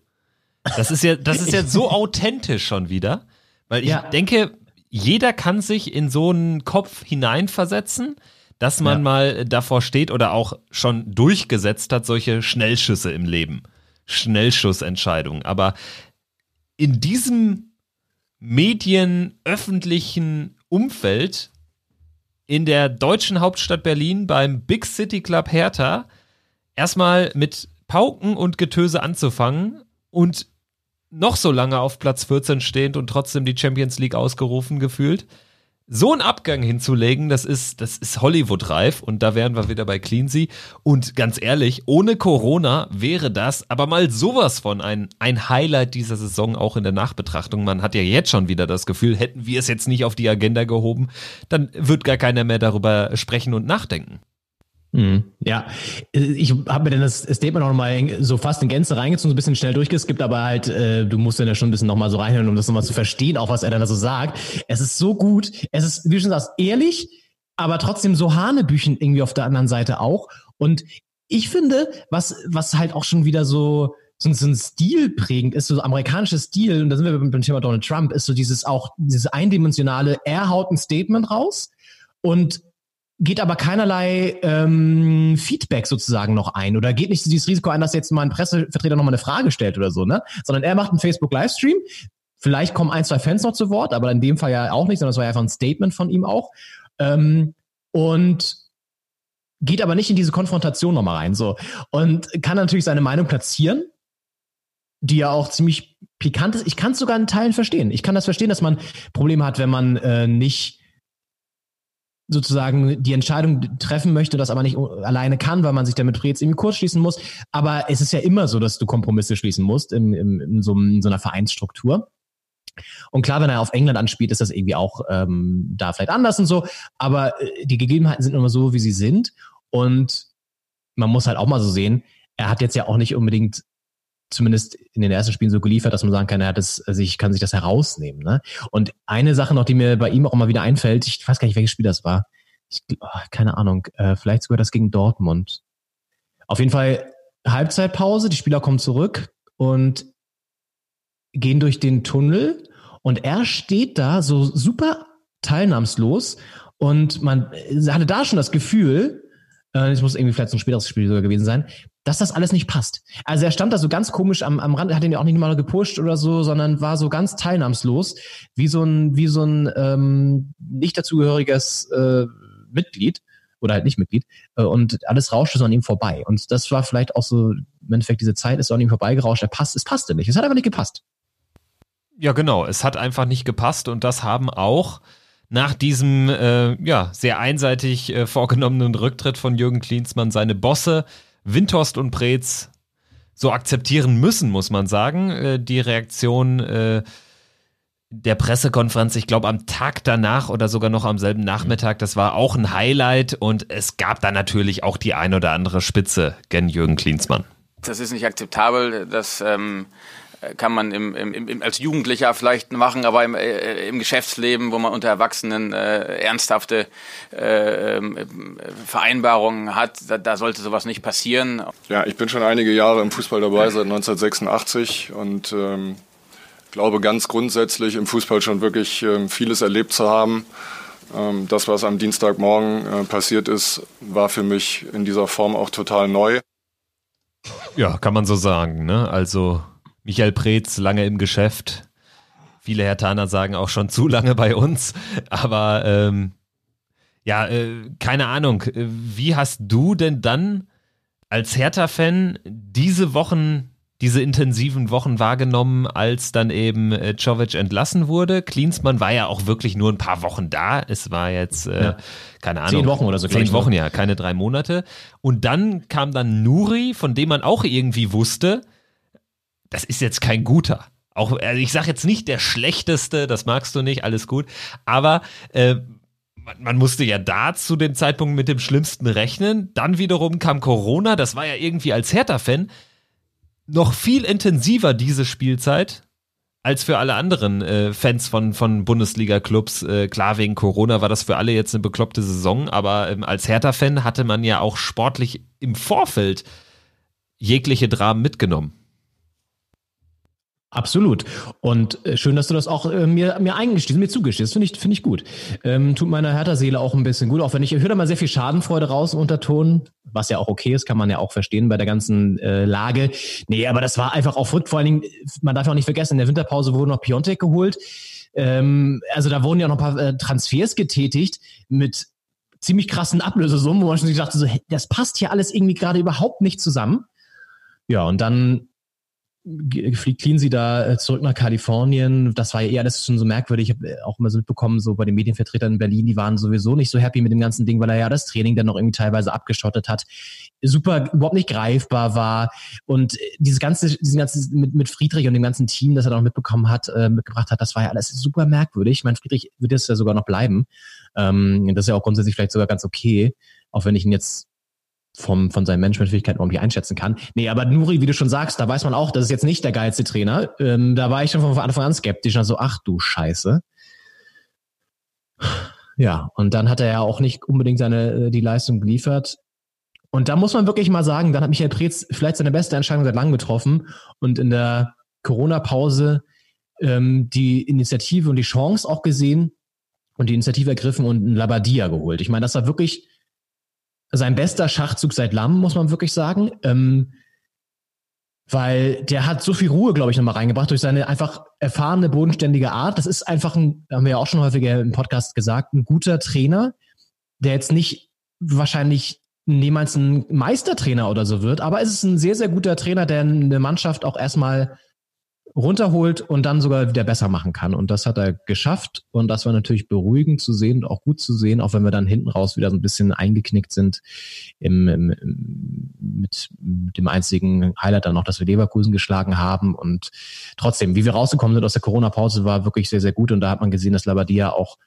Das ist ja, das ist ja so *laughs* authentisch schon wieder, weil ich ja. denke, jeder kann sich in so einen Kopf hineinversetzen, dass man ja. mal davor steht oder auch schon durchgesetzt hat, solche Schnellschüsse im Leben. Schnellschussentscheidungen. Aber in diesem medienöffentlichen Umfeld in der deutschen Hauptstadt Berlin beim Big City Club Hertha erstmal mit Pauken und Getöse anzufangen und noch so lange auf Platz 14 stehend und trotzdem die Champions League ausgerufen gefühlt so einen Abgang hinzulegen, das ist, das ist Hollywood-reif und da wären wir wieder bei Cleansea. Und ganz ehrlich, ohne Corona wäre das aber mal sowas von ein, ein Highlight dieser Saison auch in der Nachbetrachtung. Man hat ja jetzt schon wieder das Gefühl, hätten wir es jetzt nicht auf die Agenda gehoben, dann wird gar keiner mehr darüber sprechen und nachdenken. Mhm. Ja, ich habe mir dann das Statement noch mal so fast in Gänze reingezogen, so ein bisschen schnell durchgeskippt, aber halt, äh, du musst dann ja schon ein bisschen noch mal so reinhören, um das nochmal zu verstehen, auch was er dann da so sagt. Es ist so gut, es ist, wie du schon sagst, ehrlich, aber trotzdem so Hanebüchen irgendwie auf der anderen Seite auch. Und ich finde, was, was halt auch schon wieder so, so, so ein Stil prägend ist, so amerikanisches Stil, und da sind wir beim Thema Donald Trump, ist so dieses auch, dieses eindimensionale, er haut ein Statement raus und geht aber keinerlei ähm, Feedback sozusagen noch ein oder geht nicht dieses Risiko ein, dass jetzt mal ein Pressevertreter noch mal eine Frage stellt oder so, ne? Sondern er macht einen Facebook-Livestream. Vielleicht kommen ein, zwei Fans noch zu Wort, aber in dem Fall ja auch nicht, sondern es war ja einfach ein Statement von ihm auch. Ähm, und geht aber nicht in diese Konfrontation nochmal rein, so. Und kann natürlich seine Meinung platzieren, die ja auch ziemlich pikant ist. Ich kann es sogar in Teilen verstehen. Ich kann das verstehen, dass man Probleme hat, wenn man äh, nicht sozusagen die Entscheidung treffen möchte, das aber nicht alleine kann, weil man sich damit jetzt irgendwie kurz schließen muss. Aber es ist ja immer so, dass du Kompromisse schließen musst in, in, in, so, in so einer Vereinsstruktur. Und klar, wenn er auf England anspielt, ist das irgendwie auch ähm, da vielleicht anders und so. Aber äh, die Gegebenheiten sind immer so, wie sie sind. Und man muss halt auch mal so sehen, er hat jetzt ja auch nicht unbedingt zumindest in den ersten Spielen so geliefert, dass man sagen kann, er hat es, sich, kann sich das herausnehmen. Ne? Und eine Sache noch, die mir bei ihm auch immer wieder einfällt, ich weiß gar nicht, welches Spiel das war. Ich, oh, keine Ahnung, äh, vielleicht sogar das gegen Dortmund. Auf jeden Fall Halbzeitpause, die Spieler kommen zurück und gehen durch den Tunnel und er steht da so super teilnahmslos und man hatte da schon das Gefühl, äh, es muss irgendwie vielleicht ein späteres Spiel sogar gewesen sein, dass das alles nicht passt. Also er stand da so ganz komisch am, am Rand, hat ihn ja auch nicht mal gepusht oder so, sondern war so ganz teilnahmslos, wie so ein, wie so ein ähm, nicht dazugehöriges äh, Mitglied oder halt nicht Mitglied äh, und alles rauschte so an ihm vorbei. Und das war vielleicht auch so, im Endeffekt, diese Zeit ist so an ihm vorbeigerauscht, er passt, es passte nicht. Es hat einfach nicht gepasst. Ja, genau, es hat einfach nicht gepasst und das haben auch nach diesem äh, ja, sehr einseitig äh, vorgenommenen Rücktritt von Jürgen Klinsmann seine Bosse Windhorst und Preetz so akzeptieren müssen, muss man sagen. Äh, die Reaktion äh, der Pressekonferenz, ich glaube am Tag danach oder sogar noch am selben Nachmittag, das war auch ein Highlight und es gab da natürlich auch die ein oder andere Spitze gen Jürgen Klinsmann. Das ist nicht akzeptabel, dass ähm, kann man im, im, im, als Jugendlicher vielleicht machen, aber im, äh, im Geschäftsleben, wo man unter Erwachsenen äh, ernsthafte äh, ähm, Vereinbarungen hat, da, da, sollte sowas nicht passieren. Ja, ich bin schon einige Jahre im Fußball dabei, seit 1986 und ähm, glaube ganz grundsätzlich im Fußball schon wirklich ähm, vieles erlebt zu haben. Ähm, das, was am Dienstagmorgen äh, passiert ist, war für mich in dieser Form auch total neu. Ja, kann man so sagen. Ne? Also Michael Preetz lange im Geschäft. Viele Hertaner sagen auch schon zu lange bei uns. Aber ähm, ja, äh, keine Ahnung. Wie hast du denn dann als Hertha-Fan diese Wochen, diese intensiven Wochen wahrgenommen, als dann eben äh, Czovic entlassen wurde? Klinsmann war ja auch wirklich nur ein paar Wochen da. Es war jetzt, äh, ja. keine Ahnung. Zehn Wochen oder so. Zehn Wochen, ja, keine drei Monate. Und dann kam dann Nuri, von dem man auch irgendwie wusste, das ist jetzt kein guter. Auch, also ich sage jetzt nicht der schlechteste, das magst du nicht, alles gut. Aber äh, man, musste ja da zu dem Zeitpunkt mit dem Schlimmsten rechnen. Dann wiederum kam Corona, das war ja irgendwie als Hertha-Fan noch viel intensiver diese Spielzeit als für alle anderen äh, Fans von, von Bundesliga-Clubs. Äh, klar, wegen Corona war das für alle jetzt eine bekloppte Saison, aber ähm, als Hertha-Fan hatte man ja auch sportlich im Vorfeld jegliche Dramen mitgenommen. Absolut. Und äh, schön, dass du das auch äh, mir, mir eingestehst, mir zugestehst. Finde ich, finde ich gut. Ähm, tut meiner Hertha-Seele auch ein bisschen gut, auch wenn ich, ich höre da mal sehr viel Schadenfreude raus unterton, was ja auch okay ist, kann man ja auch verstehen bei der ganzen äh, Lage. Nee, aber das war einfach auch verrückt. Vor allen Dingen, man darf ja auch nicht vergessen, in der Winterpause wurde noch Piontek geholt. Ähm, also da wurden ja noch ein paar äh, Transfers getätigt mit ziemlich krassen Ablösesummen, wo man schon dachte, so, das passt hier alles irgendwie gerade überhaupt nicht zusammen. Ja, und dann fliegt Cleansey da äh, zurück nach Kalifornien. Das war ja eher alles schon so merkwürdig. Ich habe äh, auch immer so mitbekommen, so bei den Medienvertretern in Berlin, die waren sowieso nicht so happy mit dem ganzen Ding, weil er ja das Training dann noch irgendwie teilweise abgeschottet hat. Super, überhaupt nicht greifbar war. Und äh, dieses ganze, dieses ganze mit, mit Friedrich und dem ganzen Team, das er noch mitbekommen hat, äh, mitgebracht hat, das war ja alles super merkwürdig. Ich meine, Friedrich wird jetzt ja sogar noch bleiben. Ähm, das ist ja auch grundsätzlich vielleicht sogar ganz okay, auch wenn ich ihn jetzt vom, von seinen Managementfähigkeiten irgendwie einschätzen kann. Nee, aber Nuri, wie du schon sagst, da weiß man auch, das ist jetzt nicht der geilste Trainer. Ähm, da war ich schon von Anfang an skeptisch. Also, ach du Scheiße. Ja, und dann hat er ja auch nicht unbedingt seine, äh, die Leistung geliefert. Und da muss man wirklich mal sagen, dann hat Michael Preetz vielleicht seine beste Entscheidung seit langem getroffen und in der Corona-Pause ähm, die Initiative und die Chance auch gesehen und die Initiative ergriffen und einen Labadia geholt. Ich meine, das war wirklich sein bester Schachzug seit Lamm, muss man wirklich sagen. Ähm, weil der hat so viel Ruhe, glaube ich, nochmal reingebracht durch seine einfach erfahrene, bodenständige Art. Das ist einfach ein, haben wir ja auch schon häufiger im Podcast gesagt, ein guter Trainer, der jetzt nicht wahrscheinlich niemals ein Meistertrainer oder so wird, aber es ist ein sehr, sehr guter Trainer, der eine Mannschaft auch erstmal runterholt und dann sogar wieder besser machen kann. Und das hat er geschafft. Und das war natürlich beruhigend zu sehen und auch gut zu sehen, auch wenn wir dann hinten raus wieder so ein bisschen eingeknickt sind im, im, mit, dem einzigen Highlight dann noch, dass wir Leverkusen geschlagen haben. Und trotzdem, wie wir rausgekommen sind aus der Corona-Pause, war wirklich sehr, sehr gut. Und da hat man gesehen, dass Labadia auch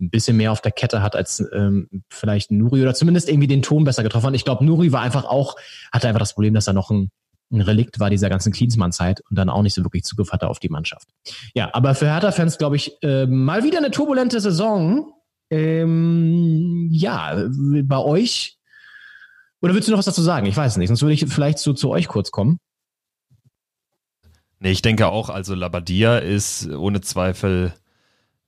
ein bisschen mehr auf der Kette hat als ähm, vielleicht Nuri oder zumindest irgendwie den Ton besser getroffen hat. Ich glaube, Nuri war einfach auch, hatte einfach das Problem, dass er noch ein ein Relikt war dieser ganzen Klinsmann-Zeit und dann auch nicht so wirklich Zugriff hatte auf die Mannschaft. Ja, aber für Hertha-Fans, glaube ich, äh, mal wieder eine turbulente Saison. Ähm, ja, bei euch. Oder willst du noch was dazu sagen? Ich weiß nicht. Sonst würde ich vielleicht so zu euch kurz kommen. Nee, ich denke auch, also Labadia ist ohne Zweifel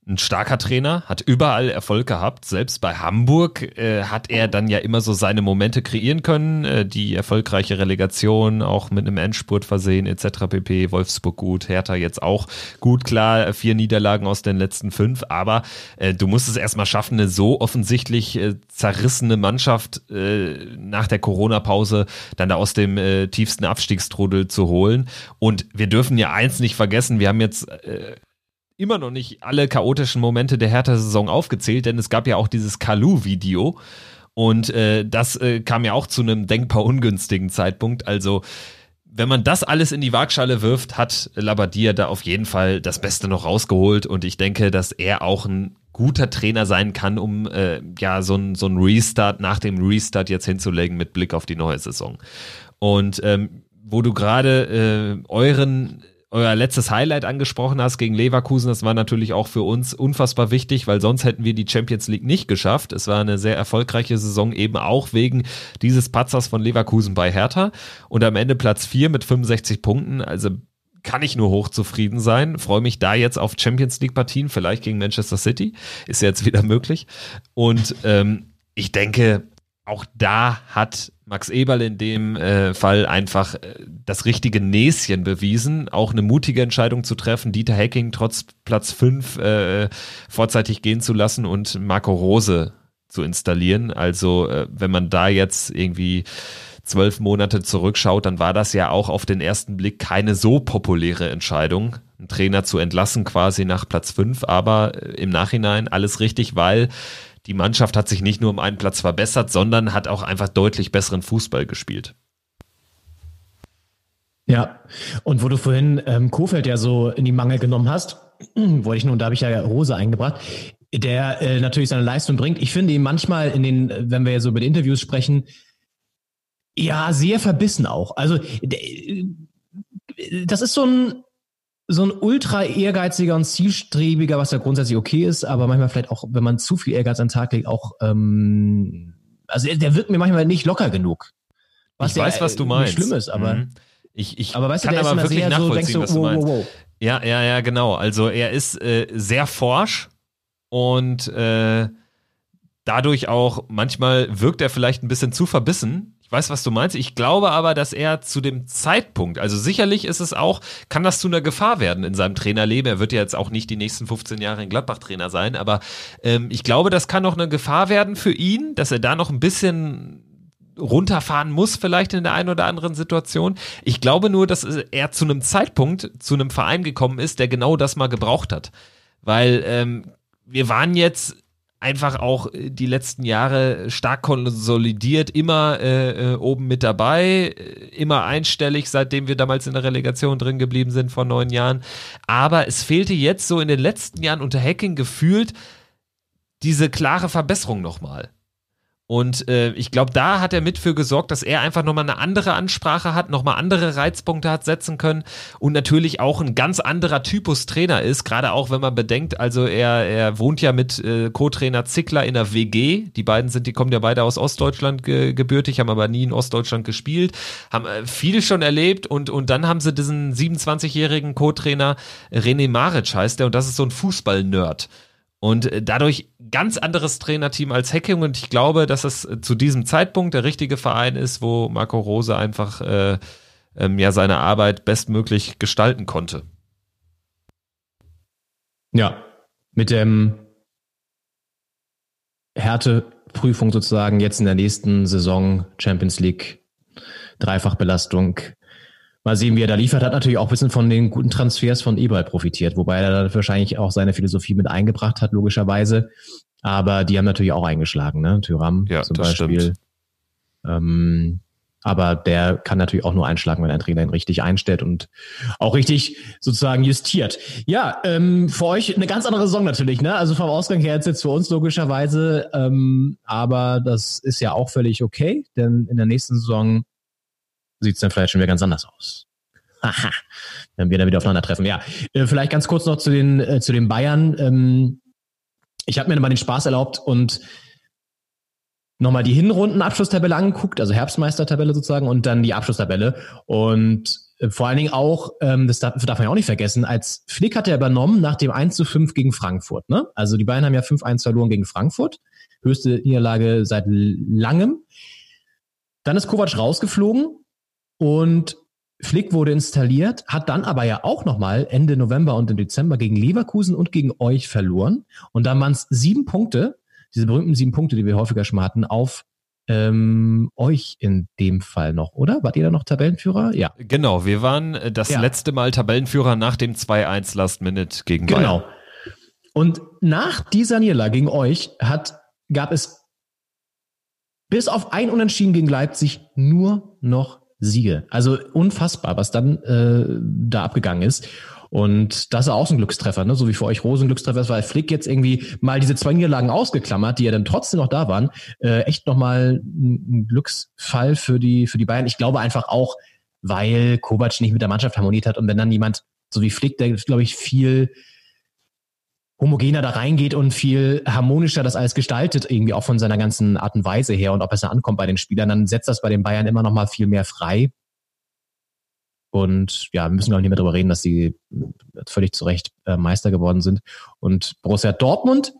ein starker Trainer, hat überall Erfolg gehabt. Selbst bei Hamburg äh, hat er dann ja immer so seine Momente kreieren können. Äh, die erfolgreiche Relegation, auch mit einem Endspurt versehen etc. pp. Wolfsburg gut, Hertha jetzt auch gut. Klar, vier Niederlagen aus den letzten fünf, aber äh, du musst es erstmal schaffen, eine so offensichtlich äh, zerrissene Mannschaft äh, nach der Corona-Pause dann da aus dem äh, tiefsten Abstiegstrudel zu holen. Und wir dürfen ja eins nicht vergessen, wir haben jetzt immer noch nicht alle chaotischen Momente der Hertha-Saison aufgezählt, denn es gab ja auch dieses Kalu-Video und äh, das äh, kam ja auch zu einem denkbar ungünstigen Zeitpunkt. Also wenn man das alles in die Waagschale wirft, hat Labadia da auf jeden Fall das Beste noch rausgeholt und ich denke, dass er auch ein guter Trainer sein kann, um äh, ja so ein, so ein Restart nach dem Restart jetzt hinzulegen mit Blick auf die neue Saison. Und ähm, wo du gerade äh, euren euer letztes Highlight angesprochen hast gegen Leverkusen, das war natürlich auch für uns unfassbar wichtig, weil sonst hätten wir die Champions League nicht geschafft. Es war eine sehr erfolgreiche Saison, eben auch wegen dieses Patzers von Leverkusen bei Hertha. Und am Ende Platz 4 mit 65 Punkten. Also kann ich nur hochzufrieden sein. Freue mich da jetzt auf Champions League Partien, vielleicht gegen Manchester City. Ist jetzt wieder möglich. Und ähm, ich denke, auch da hat Max Eberl in dem äh, Fall einfach äh, das richtige Näschen bewiesen, auch eine mutige Entscheidung zu treffen, Dieter Hecking trotz Platz 5 äh, vorzeitig gehen zu lassen und Marco Rose zu installieren. Also äh, wenn man da jetzt irgendwie zwölf Monate zurückschaut, dann war das ja auch auf den ersten Blick keine so populäre Entscheidung, einen Trainer zu entlassen quasi nach Platz 5, aber äh, im Nachhinein alles richtig, weil die Mannschaft hat sich nicht nur um einen Platz verbessert, sondern hat auch einfach deutlich besseren Fußball gespielt. Ja, und wo du vorhin ähm, Kofeld ja so in die Mangel genommen hast, *clears throat* wollte ich nun, da habe ich ja Rose eingebracht, der äh, natürlich seine Leistung bringt. Ich finde ihn manchmal in den, wenn wir ja so über die Interviews sprechen, ja, sehr verbissen auch. Also äh, das ist so ein so ein ultra ehrgeiziger und zielstrebiger, was ja grundsätzlich okay ist, aber manchmal vielleicht auch, wenn man zu viel Ehrgeiz an den Tag legt, auch, ähm, also der wirkt mir manchmal nicht locker genug. Was ich weiß, was du meinst. Schlimm ist, aber. Mhm. Ich, ich aber weißt kann du, der aber ist wirklich nachvollziehen, so, was du meinst. Wow, wow. Ja, ja, ja, genau. Also er ist äh, sehr forsch und äh, dadurch auch manchmal wirkt er vielleicht ein bisschen zu verbissen. Ich weiß, was du meinst. Ich glaube aber, dass er zu dem Zeitpunkt, also sicherlich ist es auch, kann das zu einer Gefahr werden in seinem Trainerleben. Er wird ja jetzt auch nicht die nächsten 15 Jahre in Gladbach-Trainer sein, aber ähm, ich glaube, das kann noch eine Gefahr werden für ihn, dass er da noch ein bisschen runterfahren muss, vielleicht in der einen oder anderen Situation. Ich glaube nur, dass er zu einem Zeitpunkt zu einem Verein gekommen ist, der genau das mal gebraucht hat. Weil ähm, wir waren jetzt einfach auch äh, die letzten Jahre stark konsolidiert, immer äh, äh, oben mit dabei, äh, immer einstellig, seitdem wir damals in der Relegation drin geblieben sind vor neun Jahren. Aber es fehlte jetzt so in den letzten Jahren unter Hacking gefühlt diese klare Verbesserung nochmal. Und äh, ich glaube, da hat er mit für gesorgt, dass er einfach nochmal eine andere Ansprache hat, nochmal andere Reizpunkte hat setzen können und natürlich auch ein ganz anderer Typus Trainer ist, gerade auch wenn man bedenkt, also er, er wohnt ja mit äh, Co-Trainer Zickler in der WG. Die beiden sind, die kommen ja beide aus Ostdeutschland ge gebürtig, haben aber nie in Ostdeutschland gespielt, haben äh, viel schon erlebt und, und dann haben sie diesen 27-jährigen Co-Trainer René Maric heißt der und das ist so ein Fußball-Nerd. Und äh, dadurch ganz anderes Trainerteam als Hacking und ich glaube, dass es äh, zu diesem Zeitpunkt der richtige Verein ist, wo Marco Rose einfach äh, ähm, ja seine Arbeit bestmöglich gestalten konnte. Ja, mit dem Härte Prüfung sozusagen jetzt in der nächsten Saison Champions League, Dreifachbelastung. Mal sehen, wie er da liefert. Hat natürlich auch ein bisschen von den guten Transfers von Eberl profitiert, wobei er da wahrscheinlich auch seine Philosophie mit eingebracht hat, logischerweise. Aber die haben natürlich auch eingeschlagen, ne? Tyram Ja, zum das Beispiel. stimmt. Ähm, aber der kann natürlich auch nur einschlagen, wenn ein Trainer ihn richtig einstellt und auch richtig sozusagen justiert. Ja, ähm, für euch eine ganz andere Saison natürlich, ne? Also vom Ausgang her jetzt für uns logischerweise, ähm, aber das ist ja auch völlig okay, denn in der nächsten Saison sieht es dann vielleicht schon wieder ganz anders aus. Haha, wenn wir dann wieder aufeinandertreffen. Ja, äh, vielleicht ganz kurz noch zu den äh, zu den Bayern. Ähm, ich habe mir mal den Spaß erlaubt und nochmal die Hinrunden-Abschlusstabelle angeguckt, also Herbstmeistertabelle sozusagen und dann die Abschlusstabelle. Und äh, vor allen Dingen auch, ähm, das darf, darf man ja auch nicht vergessen, als Flick hat er übernommen nach dem 1 zu 5 gegen Frankfurt. Ne? Also die Bayern haben ja 5-1 verloren gegen Frankfurt. Höchste Niederlage seit langem. Dann ist Kovac rausgeflogen und Flick wurde installiert, hat dann aber ja auch nochmal Ende November und im Dezember gegen Leverkusen und gegen euch verloren. Und dann waren es sieben Punkte, diese berühmten sieben Punkte, die wir häufiger schon mal hatten, auf ähm, euch in dem Fall noch, oder? Wart ihr da noch Tabellenführer? Ja. Genau, wir waren äh, das Ja. letzte Mal Tabellenführer nach dem 2-1 Last Minute gegen Bayern. Genau. Und nach dieser Niederlage gegen euch hat, gab es bis auf ein Unentschieden gegen Leipzig nur noch Siege. Also unfassbar, was dann äh, da abgegangen ist. Und das ist auch so ein Glückstreffer, ne? so wie für euch Rose ein Glückstreffer ist, weil Flick jetzt irgendwie mal diese zwei Niederlagen ausgeklammert, die ja dann trotzdem noch da waren, äh, echt nochmal ein, ein Glücksfall für die, für die Bayern. Ich glaube einfach auch, weil Kovac nicht mit der Mannschaft harmoniert hat und wenn dann jemand, so wie Flick, der glaube ich viel homogener da reingeht und viel harmonischer das alles gestaltet, irgendwie auch von seiner ganzen Art und Weise her und ob es ankommt bei den Spielern, dann setzt das bei den Bayern immer noch mal viel mehr frei. Und ja, wir müssen gar nicht mehr darüber reden, dass sie völlig zu Recht äh, Meister geworden sind. Und Borussia Dortmund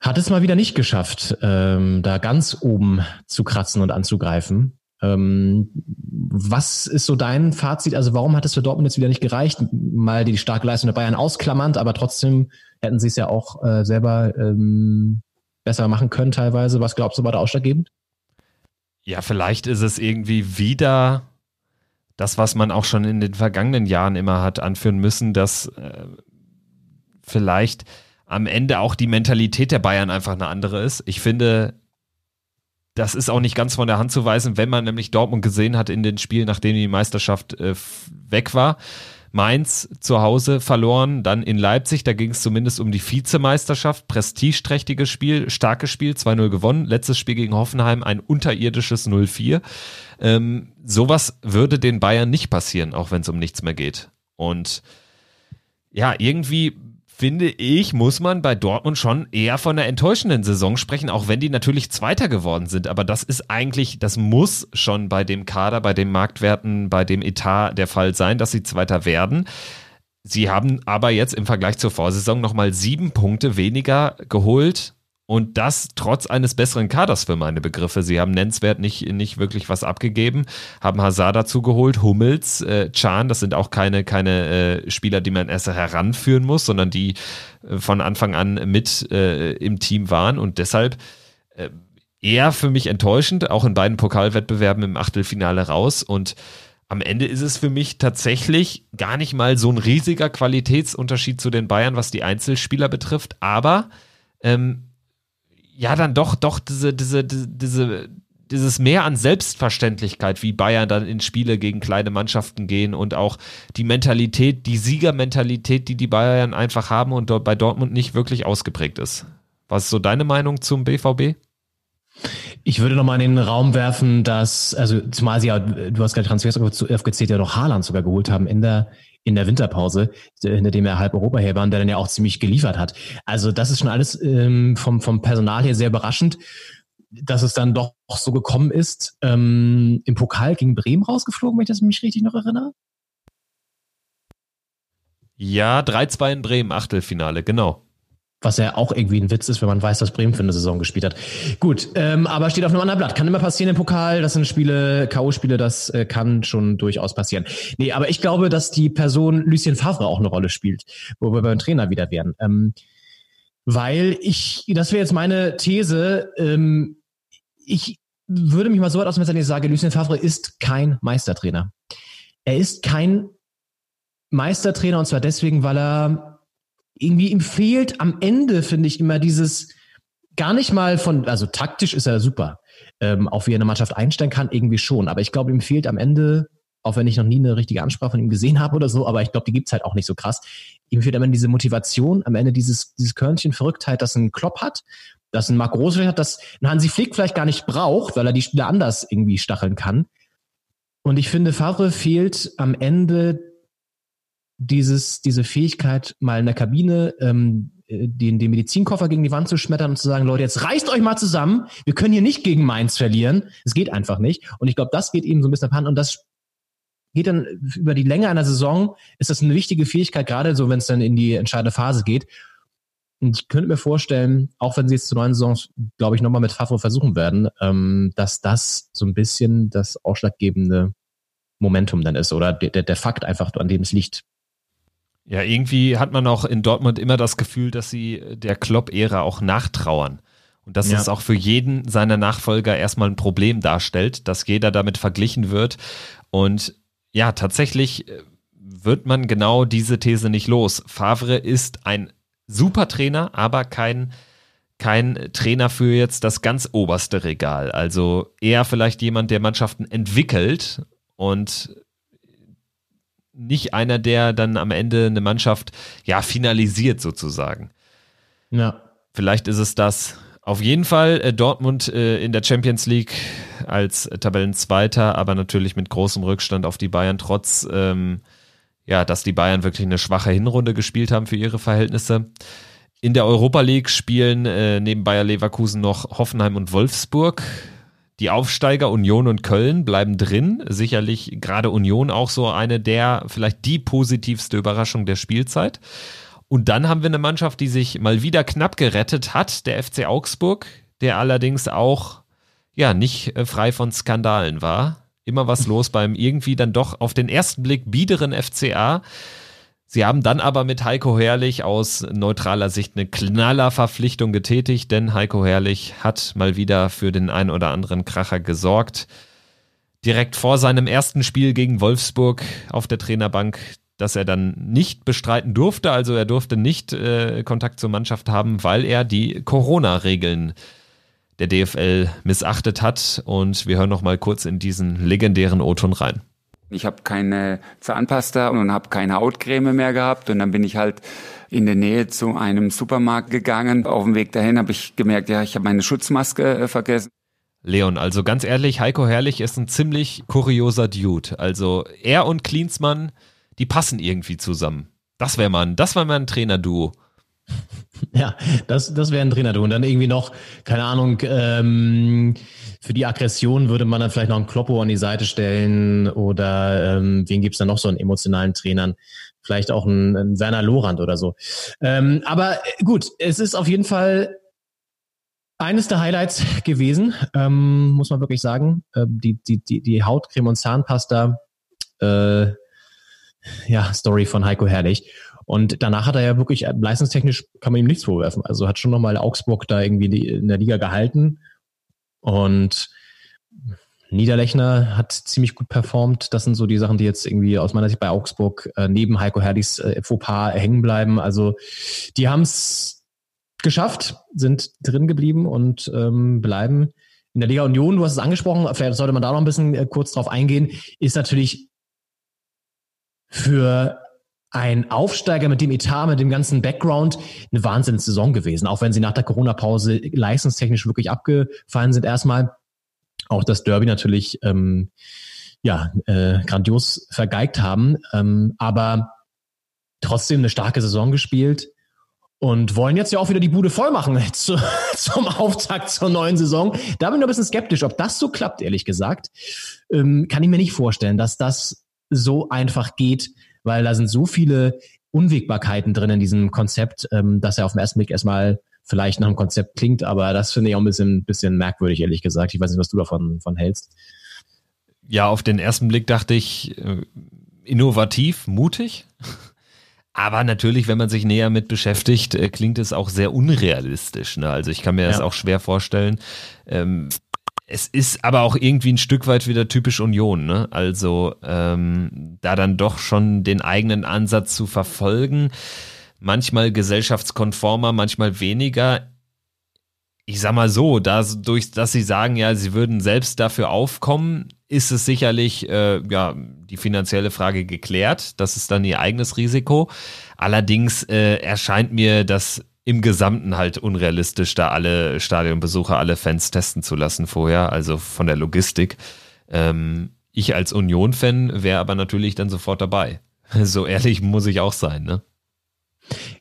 hat es mal wieder nicht geschafft, ähm, da ganz oben zu kratzen und anzugreifen. Ähm, was ist so dein Fazit? Also warum hat es für Dortmund jetzt wieder nicht gereicht? Mal die starke Leistung der Bayern ausklammernd, aber trotzdem hätten sie es ja auch äh, selber ähm, besser machen können teilweise. Was glaubst du, war da ausschlaggebend? Ja, vielleicht ist es irgendwie wieder das, was man auch schon in den vergangenen Jahren immer hat anführen müssen, dass äh, vielleicht am Ende auch die Mentalität der Bayern einfach eine andere ist. Ich finde, das ist auch nicht ganz von der Hand zu weisen, wenn man nämlich Dortmund gesehen hat in den Spielen, nachdem die Meisterschaft äh, weg war. Mainz zu Hause verloren, dann in Leipzig, da ging es zumindest um die Vizemeisterschaft, prestigeträchtiges Spiel, starkes Spiel, 2-0 gewonnen, letztes Spiel gegen Hoffenheim ein unterirdisches 0-4. Ähm, sowas würde den Bayern nicht passieren, auch wenn es um nichts mehr geht. Und ja, irgendwie finde ich, muss man bei Dortmund schon eher von einer enttäuschenden Saison sprechen, auch wenn die natürlich Zweiter geworden sind. Aber das ist eigentlich, das muss schon bei dem Kader, bei den Marktwerten, bei dem Etat der Fall sein, dass sie Zweiter werden. Sie haben aber jetzt im Vergleich zur Vorsaison nochmal sieben Punkte weniger geholt. Und das trotz eines besseren Kaders für meine Begriffe. Sie haben nennenswert nicht, nicht wirklich was abgegeben, haben Hazard dazu geholt, Hummels, äh, Chan, das sind auch keine, keine äh, Spieler, die man erst heranführen muss, sondern die äh, von Anfang an mit äh, im Team waren. Und deshalb äh, eher für mich enttäuschend, auch in beiden Pokalwettbewerben im Achtelfinale raus. Und am Ende ist es für mich tatsächlich gar nicht mal so ein riesiger Qualitätsunterschied zu den Bayern, was die Einzelspieler betrifft, aber ähm, ja, dann doch, doch diese, diese, diese, diese, dieses Mehr an Selbstverständlichkeit, wie Bayern dann in Spiele gegen kleine Mannschaften gehen und auch die Mentalität, die Siegermentalität, die die Bayern einfach haben und dort bei Dortmund nicht wirklich ausgeprägt ist. Was ist so deine Meinung zum BVB? Ich würde noch mal in den Raum werfen, dass, also zumal sie ja, du hast gerade Transfers aufgezählt, ja noch Haaland sogar geholt haben in der, in der Winterpause, hinter dem er halb Europa her war und der dann ja auch ziemlich geliefert hat. Also das ist schon alles ähm, vom, vom Personal her sehr überraschend, dass es dann doch so gekommen ist. Ähm, Im Pokal gegen Bremen rausgeflogen, wenn ich das mich richtig noch erinnere. Ja, 3-2 in Bremen, Achtelfinale, genau. Was ja auch irgendwie ein Witz ist, wenn man weiß, dass Bremen für eine Saison gespielt hat. Gut, ähm, aber steht auf einem anderen Blatt. Kann immer passieren im Pokal. Das sind Spiele, K.O.-Spiele, das äh, kann schon durchaus passieren. Nee, aber ich glaube, dass die Person Lucien Favre auch eine Rolle spielt, wo wir beim Trainer wieder wären. Ähm, Weil ich, das wäre jetzt meine These, ähm, ich würde mich mal so weit aus dem ich sage, Lucien Favre ist kein Meistertrainer. Er ist kein Meistertrainer und zwar deswegen, weil er irgendwie ihm fehlt am Ende, finde ich, immer dieses gar nicht mal von, also taktisch ist er super, ähm, auch wie er eine Mannschaft einstellen kann, irgendwie schon. Aber ich glaube, ihm fehlt am Ende, auch wenn ich noch nie eine richtige Ansprache von ihm gesehen habe oder so, aber ich glaube, die gibt's halt auch nicht so krass. Ihm fehlt am Ende diese Motivation, am Ende dieses, dieses Körnchen Verrücktheit, das ein Klopp hat, das ein Marc Rose hat, das ein Hansi Flick vielleicht gar nicht braucht, weil er die Spieler anders irgendwie stacheln kann. Und ich finde, Favre fehlt am Ende dieses, diese Fähigkeit, mal in der Kabine ähm, den, den Medizinkoffer gegen die Wand zu schmettern und zu sagen, Leute, jetzt reißt euch mal zusammen, wir können hier nicht gegen Mainz verlieren. Es geht einfach nicht. Und ich glaube, das geht ihm so ein bisschen ab und das geht dann über die Länge einer Saison, ist das eine wichtige Fähigkeit, gerade so, wenn es dann in die entscheidende Phase geht. Und ich könnte mir vorstellen, auch wenn sie jetzt zur neuen Saison, glaube ich, nochmal mit Favre versuchen werden, ähm, dass das so ein bisschen das ausschlaggebende Momentum dann ist oder der, der Fakt einfach, an dem es liegt. Ja, irgendwie hat man auch in Dortmund immer das Gefühl, dass sie der Klopp-Ära auch nachtrauern. Und dass ja. es auch für jeden seiner Nachfolger erstmal ein Problem darstellt, dass jeder damit verglichen wird. Und ja, tatsächlich äh, wird man genau diese These nicht los. Favre ist ein super Trainer, aber kein, kein Trainer für jetzt das ganz oberste Regal. Also eher vielleicht jemand, der Mannschaften entwickelt und nicht einer, der dann am Ende eine Mannschaft ja finalisiert sozusagen. Ja. Vielleicht ist es das. Auf jeden Fall äh, Dortmund äh, in der Champions League als Tabellenzweiter, aber natürlich mit großem Rückstand auf die Bayern, trotz ähm, ja, dass die Bayern wirklich eine schwache Hinrunde gespielt haben für ihre Verhältnisse. In der Europa League spielen äh, neben Bayer Leverkusen noch Hoffenheim und Wolfsburg. Die Aufsteiger Union und Köln bleiben drin. Sicherlich gerade Union auch so eine der, vielleicht die positivste Überraschung der Spielzeit. Und dann haben wir eine Mannschaft, die sich mal wieder knapp gerettet hat, der FC Augsburg, der allerdings auch ja nicht äh, frei von Skandalen war. Immer was los beim irgendwie dann doch auf den ersten Blick biederen FCA. Sie haben dann aber mit Heiko Herrlich aus neutraler Sicht eine Knallerverpflichtung getätigt, denn Heiko Herrlich hat mal wieder für den ein oder anderen Kracher gesorgt. Direkt vor seinem ersten Spiel gegen Wolfsburg auf der Trainerbank, das er dann nicht bestreiten durfte, also er durfte nicht äh, Kontakt zur Mannschaft haben, weil er die Corona-Regeln der DFL missachtet hat. Und wir hören noch mal kurz in diesen legendären O-Ton rein. Ich habe keine Zahnpasta und habe keine Hautcreme mehr gehabt und dann bin ich halt in der Nähe zu einem Supermarkt gegangen. Auf dem Weg dahin habe ich gemerkt, ja, ich habe meine Schutzmaske äh, vergessen. Leon, also ganz ehrlich, Heiko Herrlich ist ein ziemlich kurioser Dude. Also er und Klinsmann, die passen irgendwie zusammen. Das wäre man, das war mal ein Trainerduo. *laughs* Ja, das, das wäre ein Trainerduo. Und dann irgendwie noch, keine Ahnung, ähm, für die Aggression würde man dann vielleicht noch einen Kloppo an die Seite stellen oder ähm, wen gibt's da noch so einen emotionalen Trainern? Vielleicht auch einen, einen Werner Lorand oder so. Ähm, aber äh, gut, es ist auf jeden Fall eines der Highlights gewesen, ähm, muss man wirklich sagen. Äh, die, die, die, die Hautcreme und Zahnpasta, äh, ja, Story von Heiko Herrlich. Und danach hat er ja wirklich äh, leistungstechnisch kann man ihm nichts vorwerfen. Also hat schon nochmal Augsburg da irgendwie in der Liga gehalten und Niederlechner hat ziemlich gut performt. Das sind so die Sachen, die jetzt irgendwie aus meiner Sicht bei Augsburg äh, neben Heiko Herdis äh, Fauxpas hängen bleiben. Also die haben es geschafft, sind drin geblieben und ähm, bleiben in der Liga Union. Du hast es angesprochen, vielleicht sollte man da noch ein bisschen äh, kurz drauf eingehen, ist natürlich für ein Aufsteiger mit dem Etat, mit dem ganzen Background, eine Wahnsinnssaison gewesen. Auch wenn sie nach der Corona-Pause leistungstechnisch wirklich abgefallen sind erstmal. Auch das Derby natürlich ähm, ja äh, grandios vergeigt haben, ähm, aber trotzdem eine starke Saison gespielt und wollen jetzt ja auch wieder die Bude voll machen *laughs* zu, zum Auftakt zur neuen Saison. Da bin ich noch ein bisschen skeptisch, ob das so klappt, ehrlich gesagt. Ähm, kann ich mir nicht vorstellen, dass das so einfach geht, weil da sind so viele Unwägbarkeiten drin in diesem Konzept, ähm, dass er auf den ersten Blick erstmal vielleicht nach einem Konzept klingt, aber das finde ich auch ein bisschen, bisschen merkwürdig, ehrlich gesagt. Ich weiß nicht, was du davon von hältst. Ja, auf den ersten Blick dachte ich, äh, innovativ, mutig. *laughs* Aber natürlich, wenn man sich näher mit beschäftigt, äh, klingt es auch sehr unrealistisch. Ne? Also ich kann mir ja. das auch schwer vorstellen. Ähm, es ist aber auch irgendwie ein Stück weit wieder typisch Union. Ne? Also ähm, da dann doch schon den eigenen Ansatz zu verfolgen. Manchmal gesellschaftskonformer, manchmal weniger ich sag mal so, dadurch, dass sie sagen, ja, sie würden selbst dafür aufkommen, ist es sicherlich äh, ja die finanzielle Frage geklärt. Das ist dann ihr eigenes Risiko. Allerdings äh, erscheint mir das im Gesamten halt unrealistisch, da alle Stadionbesucher, alle Fans testen zu lassen vorher, also von der Logistik. Ähm, ich als Union-Fan wäre aber natürlich dann sofort dabei. *laughs* So ehrlich muss ich auch sein, ne?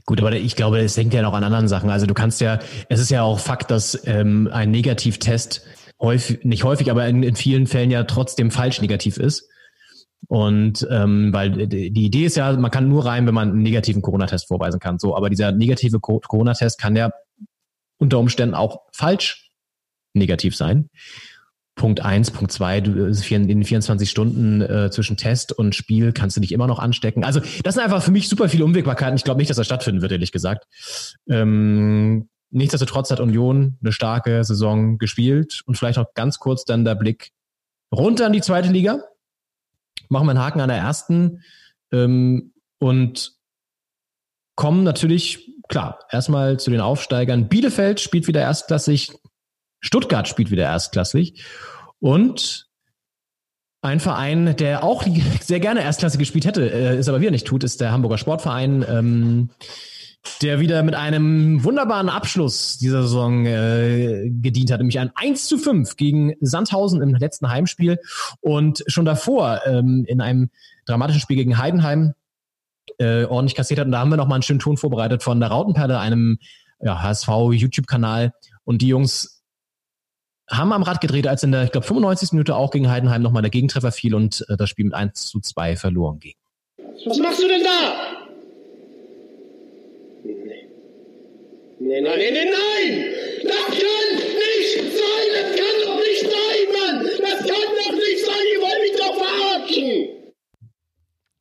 Gut, aber ich glaube, es hängt ja noch an anderen Sachen. Also du kannst ja, es ist ja auch Fakt, dass ähm, ein Negativtest häufig, nicht häufig, aber in, in vielen Fällen ja trotzdem falsch negativ ist. Und ähm, weil die Idee ist ja, man kann nur rein, wenn man einen negativen Corona-Test vorweisen kann. So, aber dieser negative Corona-Test kann ja unter Umständen auch falsch negativ sein. Punkt eins, Punkt zwei, du, in den 24 Stunden äh, zwischen Test und Spiel kannst du dich immer noch anstecken. Also das sind einfach für mich super viele Unwägbarkeiten. Ich glaube nicht, dass das stattfinden wird, ehrlich gesagt. Ähm, nichtsdestotrotz hat Union eine starke Saison gespielt und vielleicht noch ganz kurz dann der Blick runter in die zweite Liga. Machen wir einen Haken an der ersten ähm, und kommen natürlich, klar, erstmal zu den Aufsteigern. Bielefeld spielt wieder erstklassig, Stuttgart spielt wieder erstklassig. Und ein Verein, der auch *laughs* sehr gerne Erstklasse gespielt hätte, äh, ist aber wieder nicht tut, ist der Hamburger Sportverein, ähm, der wieder mit einem wunderbaren Abschluss dieser Saison äh, gedient hat, nämlich ein 1 zu 5 gegen Sandhausen im letzten Heimspiel und schon davor ähm, in einem dramatischen Spiel gegen Heidenheim äh, ordentlich kassiert hat. Und da haben wir nochmal einen schönen Ton vorbereitet von der Rautenperle, einem ja, HSV-YouTube-Kanal. Und die Jungs haben am Rad gedreht, als in der, ich glaube, 95. Minute auch gegen Heidenheim nochmal der Gegentreffer fiel und äh, das Spiel mit 1 zu 2 verloren ging. Was machst du denn da? Nee. Nein, nee, nee, nein! Das kann nicht sein! Das kann doch nicht sein, Mann! Das kann doch nicht sein! Ihr wollt mich doch verarschen!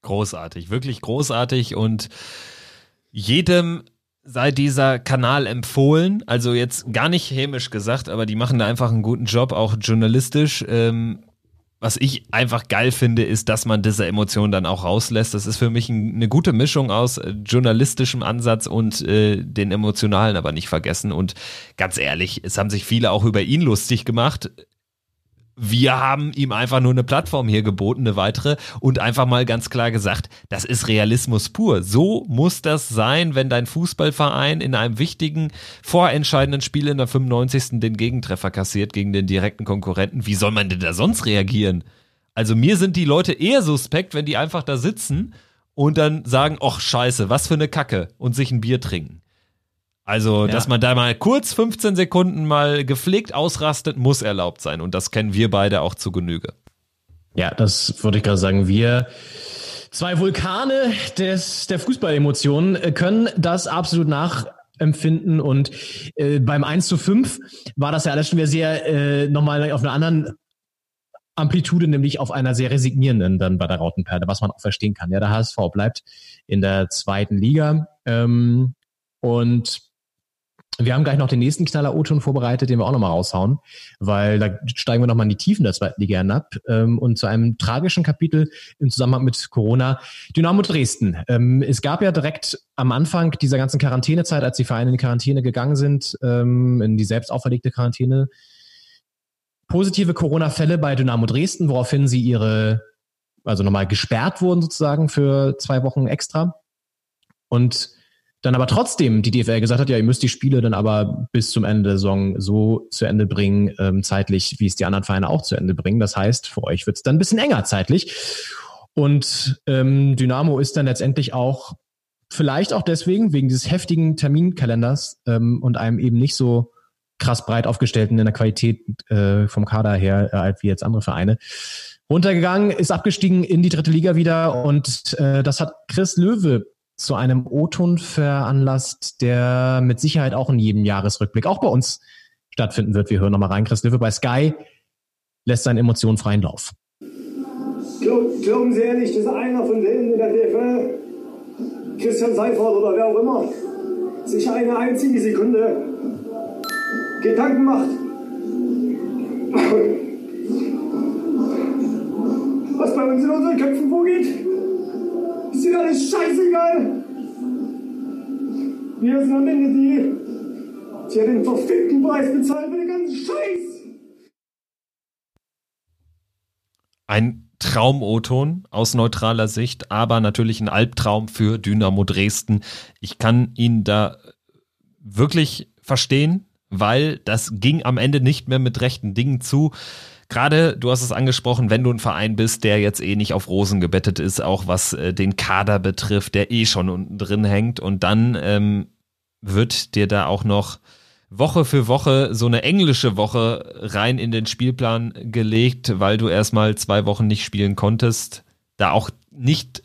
Großartig, wirklich großartig und jedem sei dieser Kanal empfohlen. Also jetzt gar nicht hämisch gesagt, aber die machen da einfach einen guten Job, auch journalistisch. Ähm, was ich einfach geil finde, ist, dass man diese Emotionen dann auch rauslässt. Das ist für mich ein, eine gute Mischung aus äh, journalistischem Ansatz und äh, den emotionalen aber nicht vergessen. Und ganz ehrlich, es haben sich viele auch über ihn lustig gemacht wir haben ihm einfach nur eine Plattform hier geboten, eine weitere, und einfach mal ganz klar gesagt, das ist Realismus pur. So muss das sein, wenn dein Fußballverein in einem wichtigen, vorentscheidenden Spiel in der 95. den Gegentreffer kassiert gegen den direkten Konkurrenten. Wie soll man denn da sonst reagieren? Also mir sind die Leute eher suspekt, wenn die einfach da sitzen und dann sagen, ach scheiße, was für eine Kacke und sich ein Bier trinken. Also, ja. dass man da mal kurz 15 Sekunden mal gepflegt ausrastet, muss erlaubt sein. Und das kennen wir beide auch zu Genüge. Ja, das würde ich gerade sagen. Wir zwei Vulkane des, der Fußballemotionen äh, können das absolut nachempfinden. Und äh, beim 1 zu 5 war das ja alles schon wieder sehr äh, nochmal auf einer anderen Amplitude, nämlich auf einer sehr resignierenden dann bei der Rautenperle, was man auch verstehen kann. Ja, der HSV bleibt in der zweiten Liga. Ähm, und wir haben gleich noch den nächsten Knaller O-Ton vorbereitet, den wir auch nochmal raushauen, weil da steigen wir nochmal in die Tiefen der zweiten Liga hinab ähm, und zu einem tragischen Kapitel im Zusammenhang mit Corona. Dynamo Dresden. Ähm, es gab ja direkt am Anfang dieser ganzen Quarantänezeit, als die Vereine in die Quarantäne gegangen sind, ähm, in die selbst auferlegte Quarantäne, positive Corona-Fälle bei Dynamo Dresden, woraufhin sie ihre, also nochmal gesperrt wurden sozusagen für zwei Wochen extra. Und dann aber trotzdem die DFL gesagt hat, ja, ihr müsst die Spiele dann aber bis zum Ende der Saison so zu Ende bringen, ähm, zeitlich, wie es die anderen Vereine auch zu Ende bringen. Das heißt, für euch wird es dann ein bisschen enger zeitlich. Und ähm, Dynamo ist dann letztendlich auch vielleicht auch deswegen, wegen dieses heftigen Terminkalenders ähm, und einem eben nicht so krass breit aufgestellten in der Qualität äh, vom Kader her, äh, wie jetzt andere Vereine, runtergegangen, ist abgestiegen in die dritte Liga wieder und äh, das hat Chris Löwe zu einem O-Ton veranlasst, der mit Sicherheit auch in jedem Jahresrückblick, auch bei uns stattfinden wird. Wir hören nochmal rein. Chris Löwe bei Sky lässt seinen Emotionen freien Lauf. Glauben Sie ehrlich, dass einer von denen in der DFL Christian Seifert oder wer auch immer sich eine einzige Sekunde Gedanken macht, was bei uns in unseren Köpfen vorgeht, ist dir alles scheißegal. Wir sind am Ende die, die den verfickten Preis bezahlen für den ganzen Scheiß. Ein Traum-O-Ton aus neutraler Sicht, aber natürlich ein Albtraum für Dynamo Dresden. Ich kann ihn da wirklich verstehen, weil das ging am Ende nicht mehr mit rechten Dingen zu. Gerade, du hast es angesprochen, wenn du ein Verein bist, der jetzt eh nicht auf Rosen gebettet ist, auch was äh, den Kader betrifft, der eh schon unten drin hängt. Und dann ähm, wird dir da auch noch Woche für Woche so eine englische Woche rein in den Spielplan gelegt, weil du erstmal zwei Wochen nicht spielen konntest, da auch nicht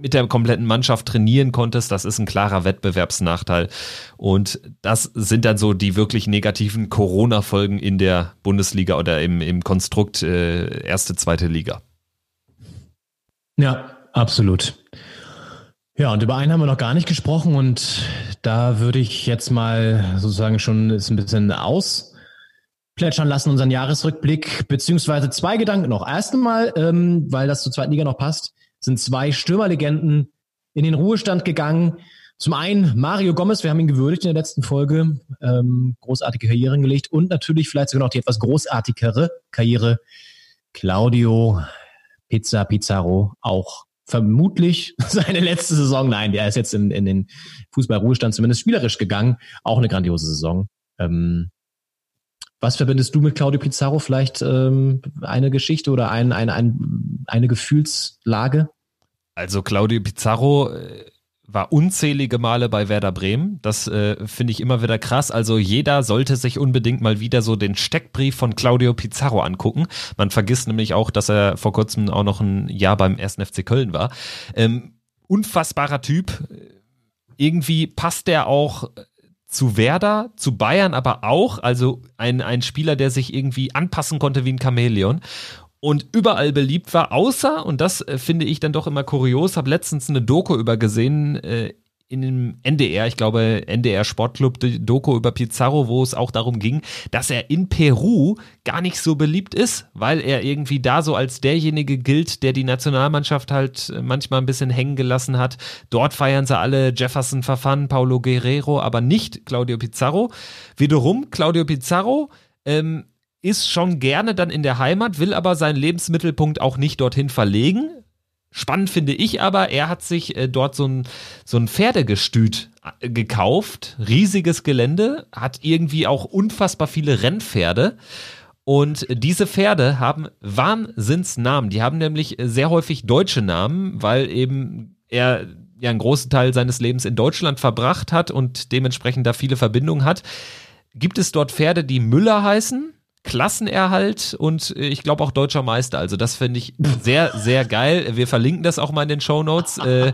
mit der kompletten Mannschaft trainieren konntest, das ist ein klarer Wettbewerbsnachteil. Und das sind dann so die wirklich negativen Corona-Folgen in der Bundesliga oder im, im Konstrukt äh, erste, zweite Liga. Ja, absolut. Ja, und über einen haben wir noch gar nicht gesprochen und da würde ich jetzt mal sozusagen schon ein bisschen ausplätschern lassen, unseren Jahresrückblick, beziehungsweise zwei Gedanken noch. Erst einmal, ähm, weil das zur zweiten Liga noch passt, sind zwei Stürmerlegenden in den Ruhestand gegangen. Zum einen Mario Gomez, wir haben ihn gewürdigt in der letzten Folge, ähm, großartige Karriere hingelegt und natürlich vielleicht sogar noch die etwas großartigere Karriere Claudio Pizza Pizarro, auch vermutlich *laughs* seine letzte Saison. Nein, der ist jetzt in, in den Fußballruhestand zumindest spielerisch gegangen. Auch eine grandiose Saison. Ähm, was verbindest du mit Claudio Pizarro? Vielleicht ähm, eine Geschichte oder ein, ein, ein, eine Gefühlslage? Also Claudio Pizarro äh, war unzählige Male bei Werder Bremen. Das äh, finde ich immer wieder krass. Also jeder sollte sich unbedingt mal wieder so den Steckbrief von Claudio Pizarro angucken. Man vergisst nämlich auch, dass er vor kurzem auch noch ein Jahr beim 1. FC Köln war. Ähm, unfassbarer Typ. Irgendwie passt der auch zu Werder, zu Bayern aber auch. Also ein, ein Spieler, der sich irgendwie anpassen konnte wie ein Chamäleon und überall beliebt war, außer, und das äh, finde ich dann doch immer kurios, habe letztens eine Doku übergesehen äh, in dem NDR, ich glaube NDR Sportclub Doku über Pizarro, wo es auch darum ging, dass er in Peru gar nicht so beliebt ist, weil er irgendwie da so als derjenige gilt, der die Nationalmannschaft halt äh, manchmal ein bisschen hängen gelassen hat. Dort feiern sie alle Jefferson Verfan, Paulo Guerrero, aber nicht Claudio Pizarro. Wiederum Claudio Pizarro ähm, ist schon gerne dann in der Heimat, will aber seinen Lebensmittelpunkt auch nicht dorthin verlegen. Spannend finde ich aber, er hat sich äh, dort so ein, so ein Pferdegestüt äh, gekauft, riesiges Gelände, hat irgendwie auch unfassbar viele Rennpferde. Und diese Pferde haben Wahnsinnsnamen. Die haben nämlich sehr häufig deutsche Namen, weil eben er ja einen großen Teil seines Lebens in Deutschland verbracht hat und dementsprechend da viele Verbindungen hat. Gibt es dort Pferde, die Müller heißen? Klassenerhalt und äh, ich glaube auch deutscher Meister. Also das finde ich sehr, sehr geil. Wir verlinken das auch mal in den Show Notes. *laughs* Äh,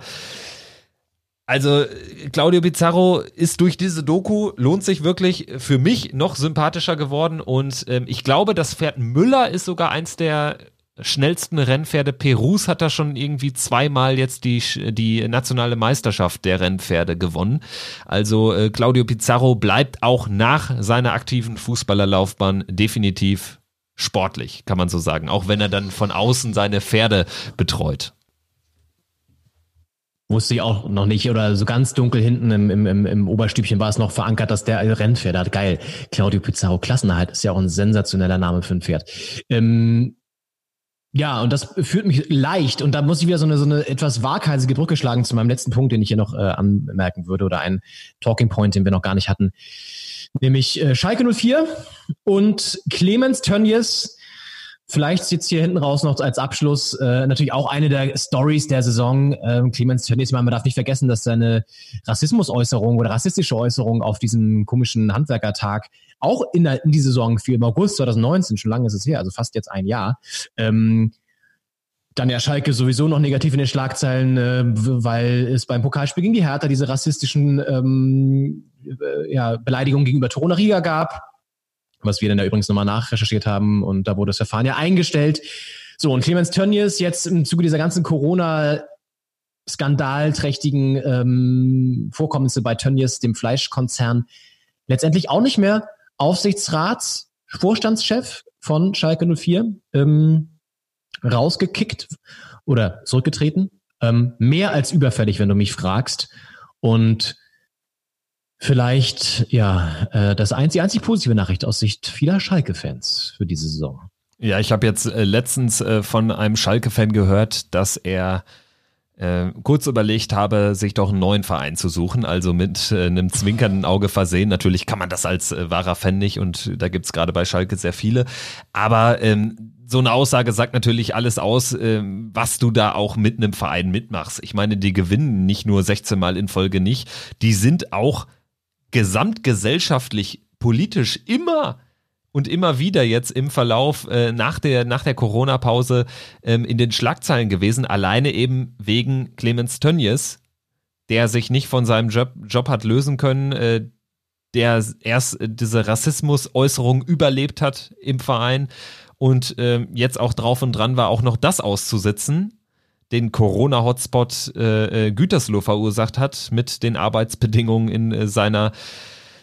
also Claudio Pizarro ist durch diese Doku, lohnt sich wirklich für mich noch sympathischer geworden und ähm, ich glaube, das Pferd Müller ist sogar eins der schnellsten Rennpferde Perus hat er schon irgendwie zweimal jetzt die, die nationale Meisterschaft der Rennpferde gewonnen. Also äh, Claudio Pizarro bleibt auch nach seiner aktiven Fußballerlaufbahn definitiv sportlich, kann man so sagen, auch wenn er dann von außen seine Pferde betreut. Wusste ich auch noch nicht, oder so ganz dunkel hinten im, im, im, Oberstübchen war es noch verankert, dass der Rennpferd hat. Geil. Claudio Pizarro Klassenerhalt ist ja auch ein sensationeller Name für ein Pferd. Ähm, ja, und das führt mich leicht, und da muss ich wieder so eine, so eine etwas waghalsige Brücke schlagen zu meinem letzten Punkt, den ich hier noch äh, anmerken würde, oder einen Talking Point, den wir noch gar nicht hatten. Nämlich äh, Schalke 04 und Clemens Tönnies, vielleicht jetzt hier hinten raus noch als Abschluss, äh, natürlich auch eine der Stories der Saison. Ähm, Clemens Tönnies, man darf nicht vergessen, dass seine Rassismusäußerung oder rassistische Äußerung auf diesem komischen Handwerkertag auch in, der, in die Saison fiel, im August 2019, schon lange ist es her, also fast jetzt ein Jahr. Ähm, dann ja Schalke sowieso noch negativ in den Schlagzeilen, äh, weil es beim Pokalspiel gegen die Hertha diese rassistischen ähm, äh, ja, Beleidigungen gegenüber Torona Riga gab, was wir dann ja übrigens nochmal nachrecherchiert haben und da wurde das Verfahren ja eingestellt. So, und Clemens Tönnies jetzt im Zuge dieser ganzen Corona skandalträchtigen ähm, Vorkommnisse bei Tönnies, dem Fleischkonzern, letztendlich auch nicht mehr Aufsichtsrats, Vorstandschef von Schalke 04, ähm, rausgekickt oder zurückgetreten. Ähm, mehr als überfällig, wenn du mich fragst. Und vielleicht, ja, äh, das einzig, die einzig positive Nachricht aus Sicht vieler Schalke-Fans für diese Saison. Ja, ich habe jetzt äh, letztens äh, von einem Schalke-Fan gehört, dass er äh, kurz überlegt habe, sich doch einen neuen Verein zu suchen, also mit äh, einem zwinkernden Auge versehen. Natürlich kann man das als äh, wahrer Fan nicht und da gibt's gerade bei Schalke sehr viele. Aber ähm, so eine Aussage sagt natürlich alles aus, ähm, was du da auch mit einem Verein mitmachst. Ich meine, die gewinnen nicht nur 16 Mal in Folge nicht, die sind auch gesamtgesellschaftlich, politisch immer und immer wieder jetzt im Verlauf äh, nach der, nach der Corona-Pause ähm, in den Schlagzeilen gewesen, alleine eben wegen Clemens Tönnies, der sich nicht von seinem Job, Job hat lösen können, äh, der erst diese Rassismus-Äußerung überlebt hat im Verein und äh, jetzt auch drauf und dran war, auch noch das auszusitzen, den Corona-Hotspot äh, äh, Gütersloh verursacht hat mit den Arbeitsbedingungen in äh, seiner,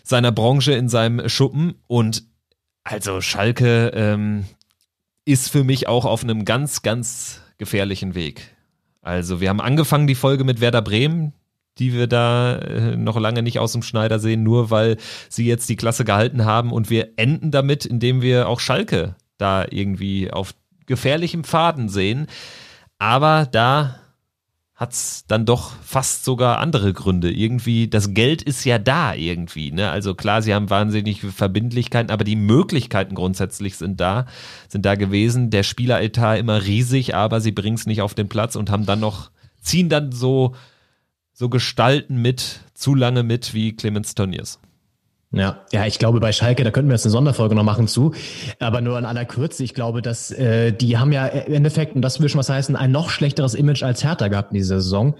seiner Branche, in seinem Schuppen. Und also Schalke ähm, ist für mich auch auf einem ganz, ganz gefährlichen Weg. Also wir haben angefangen die Folge mit Werder Bremen, die wir da äh, noch lange nicht aus dem Schneider sehen, nur weil sie jetzt die Klasse gehalten haben und wir enden damit, indem wir auch Schalke da irgendwie auf gefährlichem Faden sehen. Aber da hat es dann doch fast sogar andere Gründe. Irgendwie, das Geld ist ja da irgendwie. Ne? Also klar, sie haben wahnsinnig Verbindlichkeiten, aber die Möglichkeiten grundsätzlich sind da, sind da gewesen. Der Spieleretat immer riesig, aber sie bringen es nicht auf den Platz und haben dann noch, ziehen dann so, so Gestalten mit, zu lange mit wie Clemens Tönnies. Ja, ja, ich glaube bei Schalke, da könnten wir jetzt eine Sonderfolge noch machen zu, aber nur in aller Kürze. Ich glaube, dass äh, die haben ja im Endeffekt, und das will schon was heißen, ein noch schlechteres Image als Hertha gehabt in dieser Saison.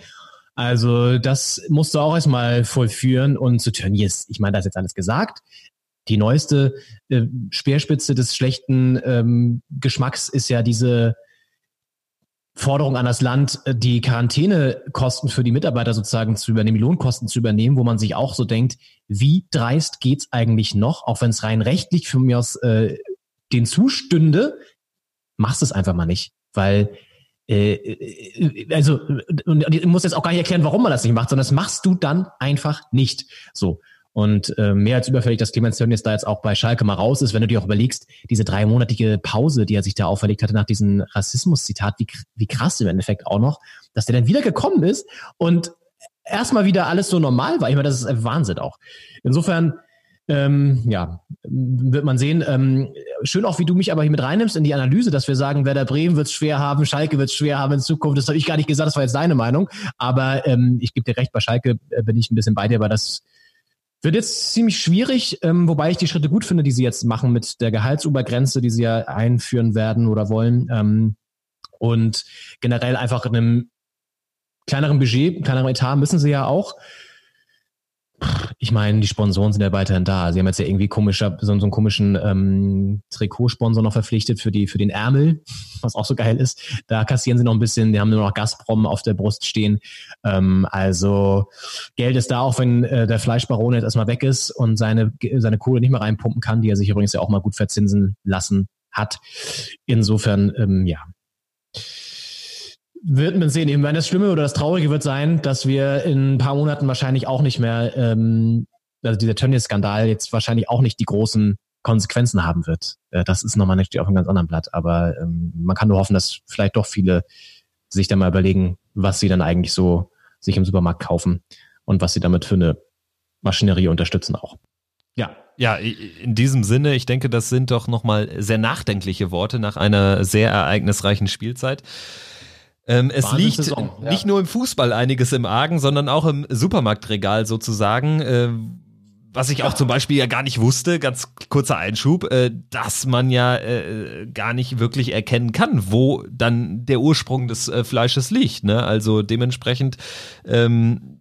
Also das musst du auch erstmal vollführen und zu Tönnies, ich meine, das ist jetzt alles gesagt. Die neueste äh, Speerspitze des schlechten ähm, Geschmacks ist ja diese Forderung an das Land, äh, die Quarantänekosten für die Mitarbeiter sozusagen zu übernehmen, die Lohnkosten zu übernehmen, wo man sich auch so denkt, wie dreist geht's eigentlich noch, auch wenn es rein rechtlich für mir aus äh, den zustünde, machst es einfach mal nicht, weil äh, äh also und ich muss jetzt auch gar nicht erklären, warum man das nicht macht, sondern das machst du dann einfach nicht. So und äh, mehr als überfällig, dass Clemens Tönnies da jetzt auch bei Schalke mal raus ist, wenn du dir auch überlegst, diese dreimonatige Pause, die er sich da auferlegt hatte nach diesem Rassismus-Zitat, wie, wie krass im Endeffekt auch noch, dass der dann wieder gekommen ist und erstmal wieder alles so normal war. Ich meine, das ist Wahnsinn auch. Insofern, ähm, ja, wird man sehen. Ähm, schön auch, wie du mich aber hier mit reinnimmst in die Analyse, dass wir sagen, Werder Bremen wird es schwer haben, Schalke wird es schwer haben in Zukunft. Das habe ich gar nicht gesagt, das war jetzt deine Meinung. Aber ähm, ich gebe dir recht, bei Schalke äh, bin ich ein bisschen bei dir, weil das wird jetzt ziemlich schwierig, ähm, wobei ich die Schritte gut finde, die sie jetzt machen mit der Gehaltsobergrenze, die sie ja einführen werden oder wollen. Ähm, und generell einfach in einem kleineren Budget, kleineren Etat müssen sie ja auch ich meine, die Sponsoren sind ja weiterhin da. Sie haben jetzt ja irgendwie komischer, so, einen komischen ähm, Trikotsponsor noch verpflichtet für die für den Ärmel, was auch so geil ist. Da kassieren sie noch ein bisschen. Die haben nur noch Gazprom auf der Brust stehen. Ähm, also Geld ist da, auch wenn äh, der Fleischbaron jetzt erstmal weg ist und seine seine Kohle nicht mehr reinpumpen kann, die er sich übrigens ja auch mal gut verzinsen lassen hat. Insofern, ähm, ja wird man sehen. Ich meine, das Schlimme oder das Traurige wird sein, dass wir in ein paar Monaten wahrscheinlich auch nicht mehr, ähm, also dieser Tönnies-Skandal jetzt wahrscheinlich auch nicht die großen Konsequenzen haben wird. Äh, das ist nochmal natürlich auf einem ganz anderen Blatt. Aber ähm, man kann nur hoffen, dass vielleicht doch viele sich dann mal überlegen, was sie dann eigentlich so sich im Supermarkt kaufen und was sie damit für eine Maschinerie unterstützen auch. Ja. Ja, in diesem Sinne, ich denke, das sind doch nochmal sehr nachdenkliche Worte nach einer sehr ereignisreichen Spielzeit. Ähm, es liegt Saison, ja. nicht nur im Fußball einiges im Argen, sondern auch im Supermarktregal sozusagen. Äh, was ich auch zum Beispiel ja gar nicht wusste, ganz kurzer Einschub, äh, dass man ja äh, gar nicht wirklich erkennen kann, wo dann der Ursprung des äh, Fleisches liegt. Ne? Also dementsprechend ähm,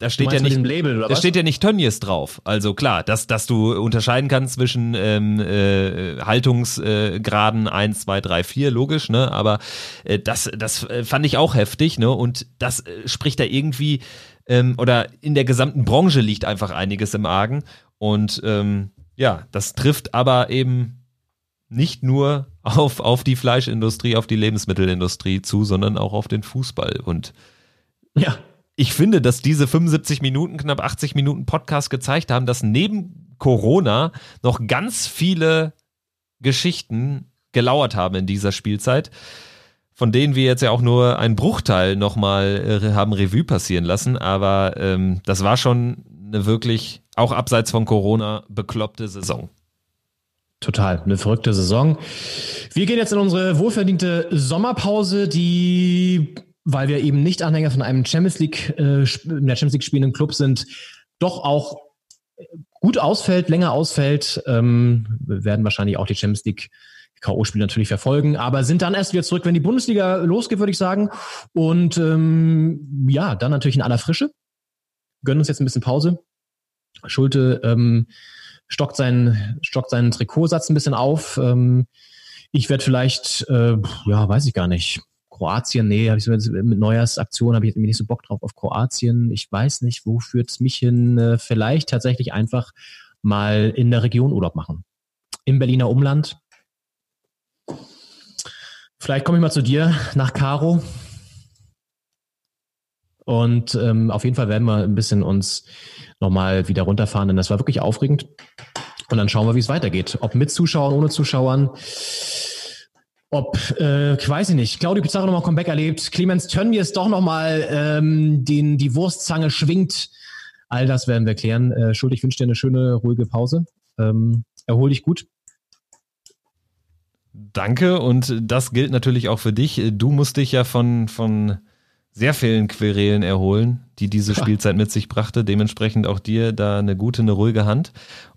da steht ja nicht, Label, da steht ja nicht Tönnies drauf. Also klar, dass, dass du unterscheiden kannst zwischen ähm, äh, Haltungsgraden äh, 1, 2, 3, 4, logisch, ne? Aber äh, das, das äh, fand ich auch heftig, ne? Und das äh, spricht da irgendwie, ähm, oder in der gesamten Branche liegt einfach einiges im Argen. Und ähm, ja, das trifft aber eben nicht nur auf, auf die Fleischindustrie, auf die Lebensmittelindustrie zu, sondern auch auf den Fußball. Und ja, ich finde, dass diese 75 Minuten, knapp 80 Minuten Podcast gezeigt haben, dass neben Corona noch ganz viele Geschichten gelauert haben in dieser Spielzeit, von denen wir jetzt ja auch nur einen Bruchteil nochmal äh, haben Revue passieren lassen. Aber ähm, das war schon eine wirklich, auch abseits von Corona, bekloppte Saison. Total, eine verrückte Saison. Wir gehen jetzt in unsere wohlverdiente Sommerpause, die weil wir eben nicht Anhänger von einem Champions League, äh, in der Champions League spielenden Club sind, doch auch gut ausfällt, länger ausfällt. Ähm, wir werden wahrscheinlich auch die Champions League K.O.-Spiele natürlich verfolgen, aber sind dann erst wieder zurück, wenn die Bundesliga losgeht, würde ich sagen. Und ähm, ja, dann natürlich in aller Frische. Gönnen uns jetzt ein bisschen Pause. Schulte ähm, stockt, seinen, stockt seinen Trikotsatz ein bisschen auf. Ähm, ich werde vielleicht, äh, ja, weiß ich gar nicht, Kroatien, nee, habe ich so mit Neujahrsaktion habe ich mir nicht so Bock drauf auf Kroatien. Ich weiß nicht, wo führt es mich hin? Äh, vielleicht tatsächlich einfach mal in der Region Urlaub machen. Im Berliner Umland. Vielleicht komme ich mal zu dir nach Karo. Und ähm, auf jeden Fall werden wir ein bisschen uns nochmal wieder runterfahren, denn das war wirklich aufregend. Und dann schauen wir, wie es weitergeht. Ob mit Zuschauern, ohne Zuschauern ob, äh, ich weiß ich nicht, Claudio Pizarro nochmal Comeback erlebt, Clemens Tönnies doch nochmal ähm, den, die Wurstzange schwingt. All das werden wir klären. Äh, Schuld, ich wünsche dir eine schöne, ruhige Pause. Ähm, erhol dich gut. Danke und das gilt natürlich auch für dich. Du musst dich ja von, von sehr vielen Querelen erholen, die diese *laughs* Spielzeit mit sich brachte. Dementsprechend auch dir da eine gute, eine ruhige Hand.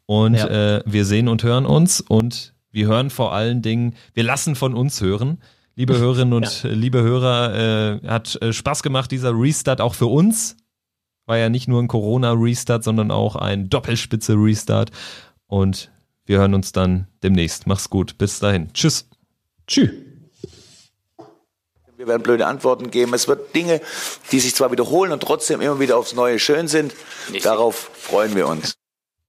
Und ja. äh, wir sehen und hören uns und wir hören vor allen Dingen, wir lassen von uns hören. Liebe Hörerinnen und *laughs* ja. liebe Hörer, äh, hat äh, Spaß gemacht, dieser Restart auch für uns. War ja nicht nur ein Corona-Restart, sondern auch ein Doppelspitze-Restart. Und wir hören uns dann demnächst. Mach's gut. Bis dahin. Tschüss. Tschüss. Wir werden blöde Antworten geben. Es wird Dinge, die sich zwar wiederholen und trotzdem immer wieder aufs Neue schön sind. Darauf freuen wir uns.